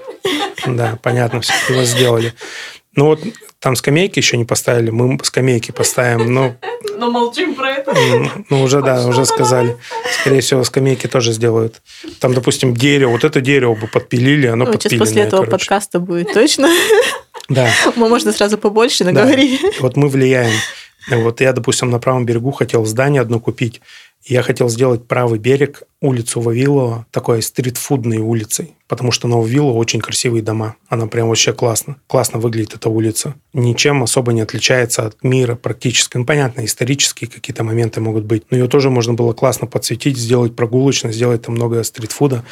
Да, понятно, все его сделали. Ну вот там скамейки еще не поставили, мы скамейки поставим, но... Но молчим про это. Ну, уже, да, уже сказали. Скорее всего, скамейки тоже сделают. Там, допустим, дерево, вот это дерево бы подпилили, оно подпиленное, Сейчас после этого подкаста будет точно. Да. Мы можно сразу побольше наговорить. Вот мы влияем. Вот я, допустим, на правом берегу хотел здание одно купить. Я хотел сделать правый берег, улицу Вавилова, такой стритфудной улицей потому что Нововилла очень красивые дома. Она прям вообще классно. Классно выглядит эта улица. Ничем особо не отличается от мира практически. Ну, понятно, исторические какие-то моменты могут быть. Но ее тоже можно было классно подсветить, сделать прогулочно, сделать там много стритфуда.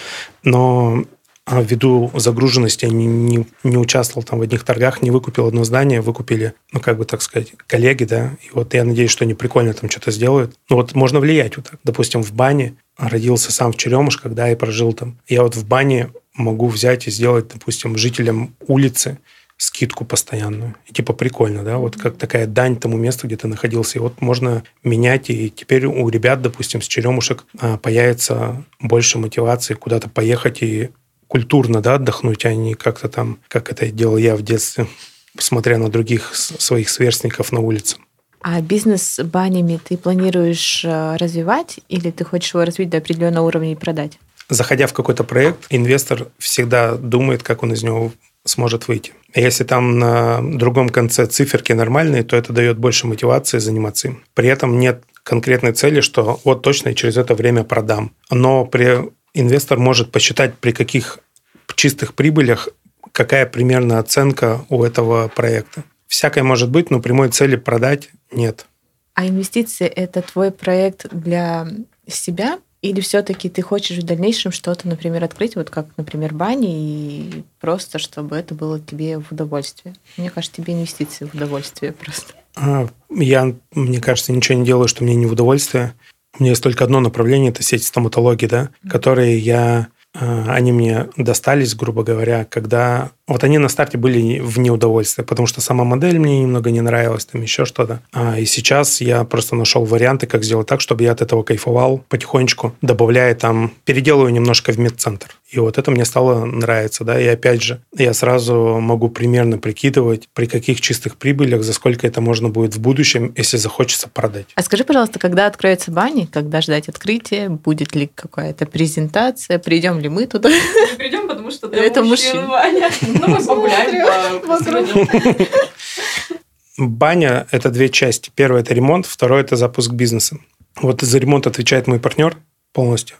Но а ввиду загруженности не, не, не участвовал там в одних торгах, не выкупил одно здание, выкупили, ну, как бы так сказать, коллеги, да, и вот я надеюсь, что они прикольно там что-то сделают. Ну, вот можно влиять вот так. Допустим, в бане родился сам в Черемушках, да, и прожил там. Я вот в бане могу взять и сделать, допустим, жителям улицы скидку постоянную. И типа прикольно, да, вот как такая дань тому месту, где ты находился. И вот можно менять, и теперь у ребят, допустим, с черемушек а, появится больше мотивации куда-то поехать и культурно да, отдохнуть, а не как-то там, как это делал я в детстве, смотря на других своих сверстников на улице. А бизнес с банями ты планируешь э, развивать или ты хочешь его развить до определенного уровня и продать? Заходя в какой-то проект, инвестор всегда думает, как он из него сможет выйти. Если там на другом конце циферки нормальные, то это дает больше мотивации заниматься им. При этом нет конкретной цели, что вот точно через это время продам. Но при инвестор может посчитать, при каких чистых прибылях какая примерно оценка у этого проекта. Всякое может быть, но прямой цели продать нет. А инвестиции – это твой проект для себя или все-таки ты хочешь в дальнейшем что-то, например, открыть, вот как, например, бани, и просто чтобы это было тебе в удовольствие? Мне кажется, тебе инвестиции в удовольствие просто. А, я, мне кажется, ничего не делаю, что мне не в удовольствие. У меня есть только одно направление, это сеть стоматологии, да, mm-hmm. которые я они мне достались, грубо говоря, когда... Вот они на старте были в неудовольствии, потому что сама модель мне немного не нравилась, там еще что-то. А, и сейчас я просто нашел варианты, как сделать так, чтобы я от этого кайфовал потихонечку, добавляя там, переделываю немножко в медцентр. И вот это мне стало нравиться, да, и опять же, я сразу могу примерно прикидывать, при каких чистых прибылях, за сколько это можно будет в будущем, если захочется продать. А скажи, пожалуйста, когда откроется бани, когда ждать открытия, будет ли какая-то презентация, придем ли мы туда? Не придем, потому что для это мужчин, Ваня. Ну, мы погуляем Баня – это две части. Первое – это ремонт, второе – это запуск бизнеса. Вот за ремонт отвечает мой партнер полностью.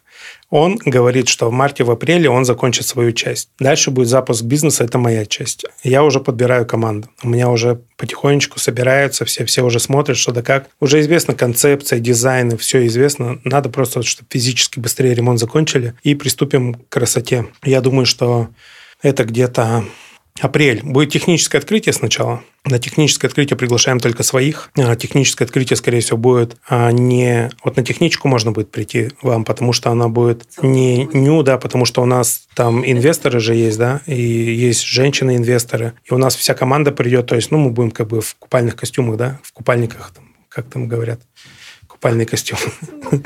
Он говорит, что в марте, в апреле он закончит свою часть. Дальше будет запуск бизнеса, это моя часть. Я уже подбираю команду. У меня уже потихонечку собираются все, все уже смотрят, что да как. Уже известна концепция, дизайн, все известно. Надо просто, чтобы физически быстрее ремонт закончили и приступим к красоте. Я думаю, что это где-то Апрель. Будет техническое открытие сначала. На техническое открытие приглашаем только своих. А техническое открытие, скорее всего, будет а, не... Вот на техничку можно будет прийти вам, потому что она будет не ню, да, потому что у нас там инвесторы же есть, да, и есть женщины-инвесторы. И у нас вся команда придет, то есть, ну, мы будем как бы в купальных костюмах, да, в купальниках, там, как там говорят, купальный костюм.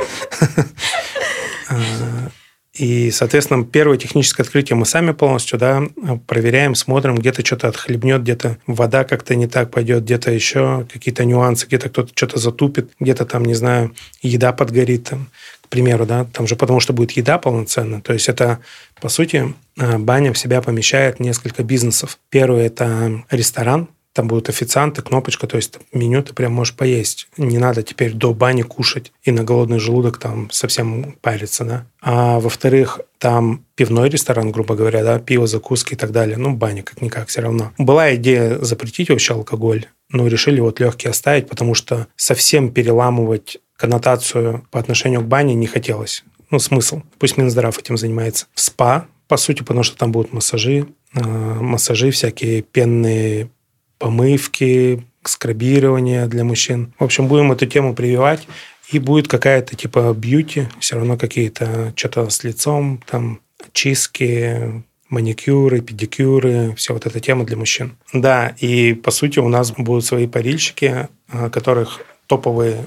И, соответственно, первое техническое открытие мы сами полностью да, проверяем, смотрим, где-то что-то отхлебнет, где-то вода как-то не так пойдет, где-то еще какие-то нюансы, где-то кто-то что-то затупит, где-то там, не знаю, еда подгорит, там, к примеру, да, там же потому что будет еда полноценная. То есть это, по сути, э, баня в себя помещает несколько бизнесов. Первый – это ресторан, там будут официанты, кнопочка, то есть меню ты прям можешь поесть. Не надо теперь до бани кушать и на голодный желудок там совсем париться, да. А во-вторых, там пивной ресторан, грубо говоря, да, пиво, закуски и так далее. Ну, баня как-никак все равно. Была идея запретить вообще алкоголь, но решили вот легкий оставить, потому что совсем переламывать коннотацию по отношению к бане не хотелось. Ну, смысл. Пусть Минздрав этим занимается. Спа, по сути, потому что там будут массажи, э, массажи всякие, пенные помывки, скрабирование для мужчин. В общем, будем эту тему прививать. И будет какая-то типа бьюти, все равно какие-то что-то с лицом, там чистки, маникюры, педикюры, все вот эта тема для мужчин. Да, и по сути у нас будут свои парильщики, а, которых топовые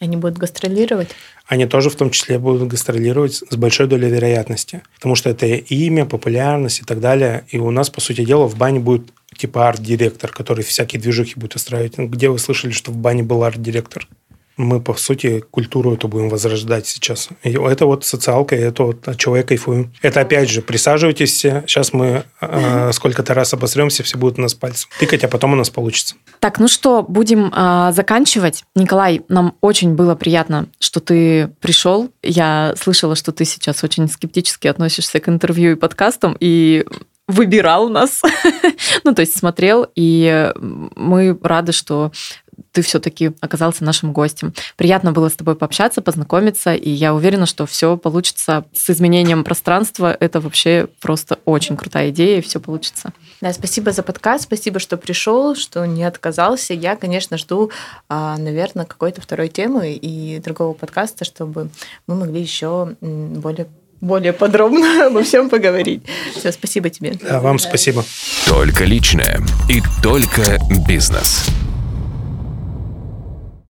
они будут гастролировать? Они тоже в том числе будут гастролировать с большой долей вероятности. Потому что это имя, популярность и так далее. И у нас, по сути дела, в бане будет типа арт-директор, который всякие движухи будет устраивать. Где вы слышали, что в бане был арт-директор? мы, по сути, культуру эту будем возрождать сейчас. И это вот социалка, и это вот от чего я кайфую. Это, опять же, присаживайтесь все. Сейчас мы э, сколько-то раз обосремся, все будут у нас пальцем тыкать, а потом у нас получится. Так, ну что, будем э, заканчивать. Николай, нам очень было приятно, что ты пришел. Я слышала, что ты сейчас очень скептически относишься к интервью и подкастам, и выбирал нас, ну, то есть смотрел, и мы рады, что ты все-таки оказался нашим гостем. Приятно было с тобой пообщаться, познакомиться, и я уверена, что все получится с изменением пространства. Это вообще просто очень крутая идея, и все получится. Да, спасибо за подкаст, спасибо, что пришел, что не отказался. Я, конечно, жду, а, наверное, какой-то второй темы и другого подкаста, чтобы мы могли еще более более подробно обо всем поговорить. Все, спасибо тебе. Да, вам спасибо. Только личное и только бизнес.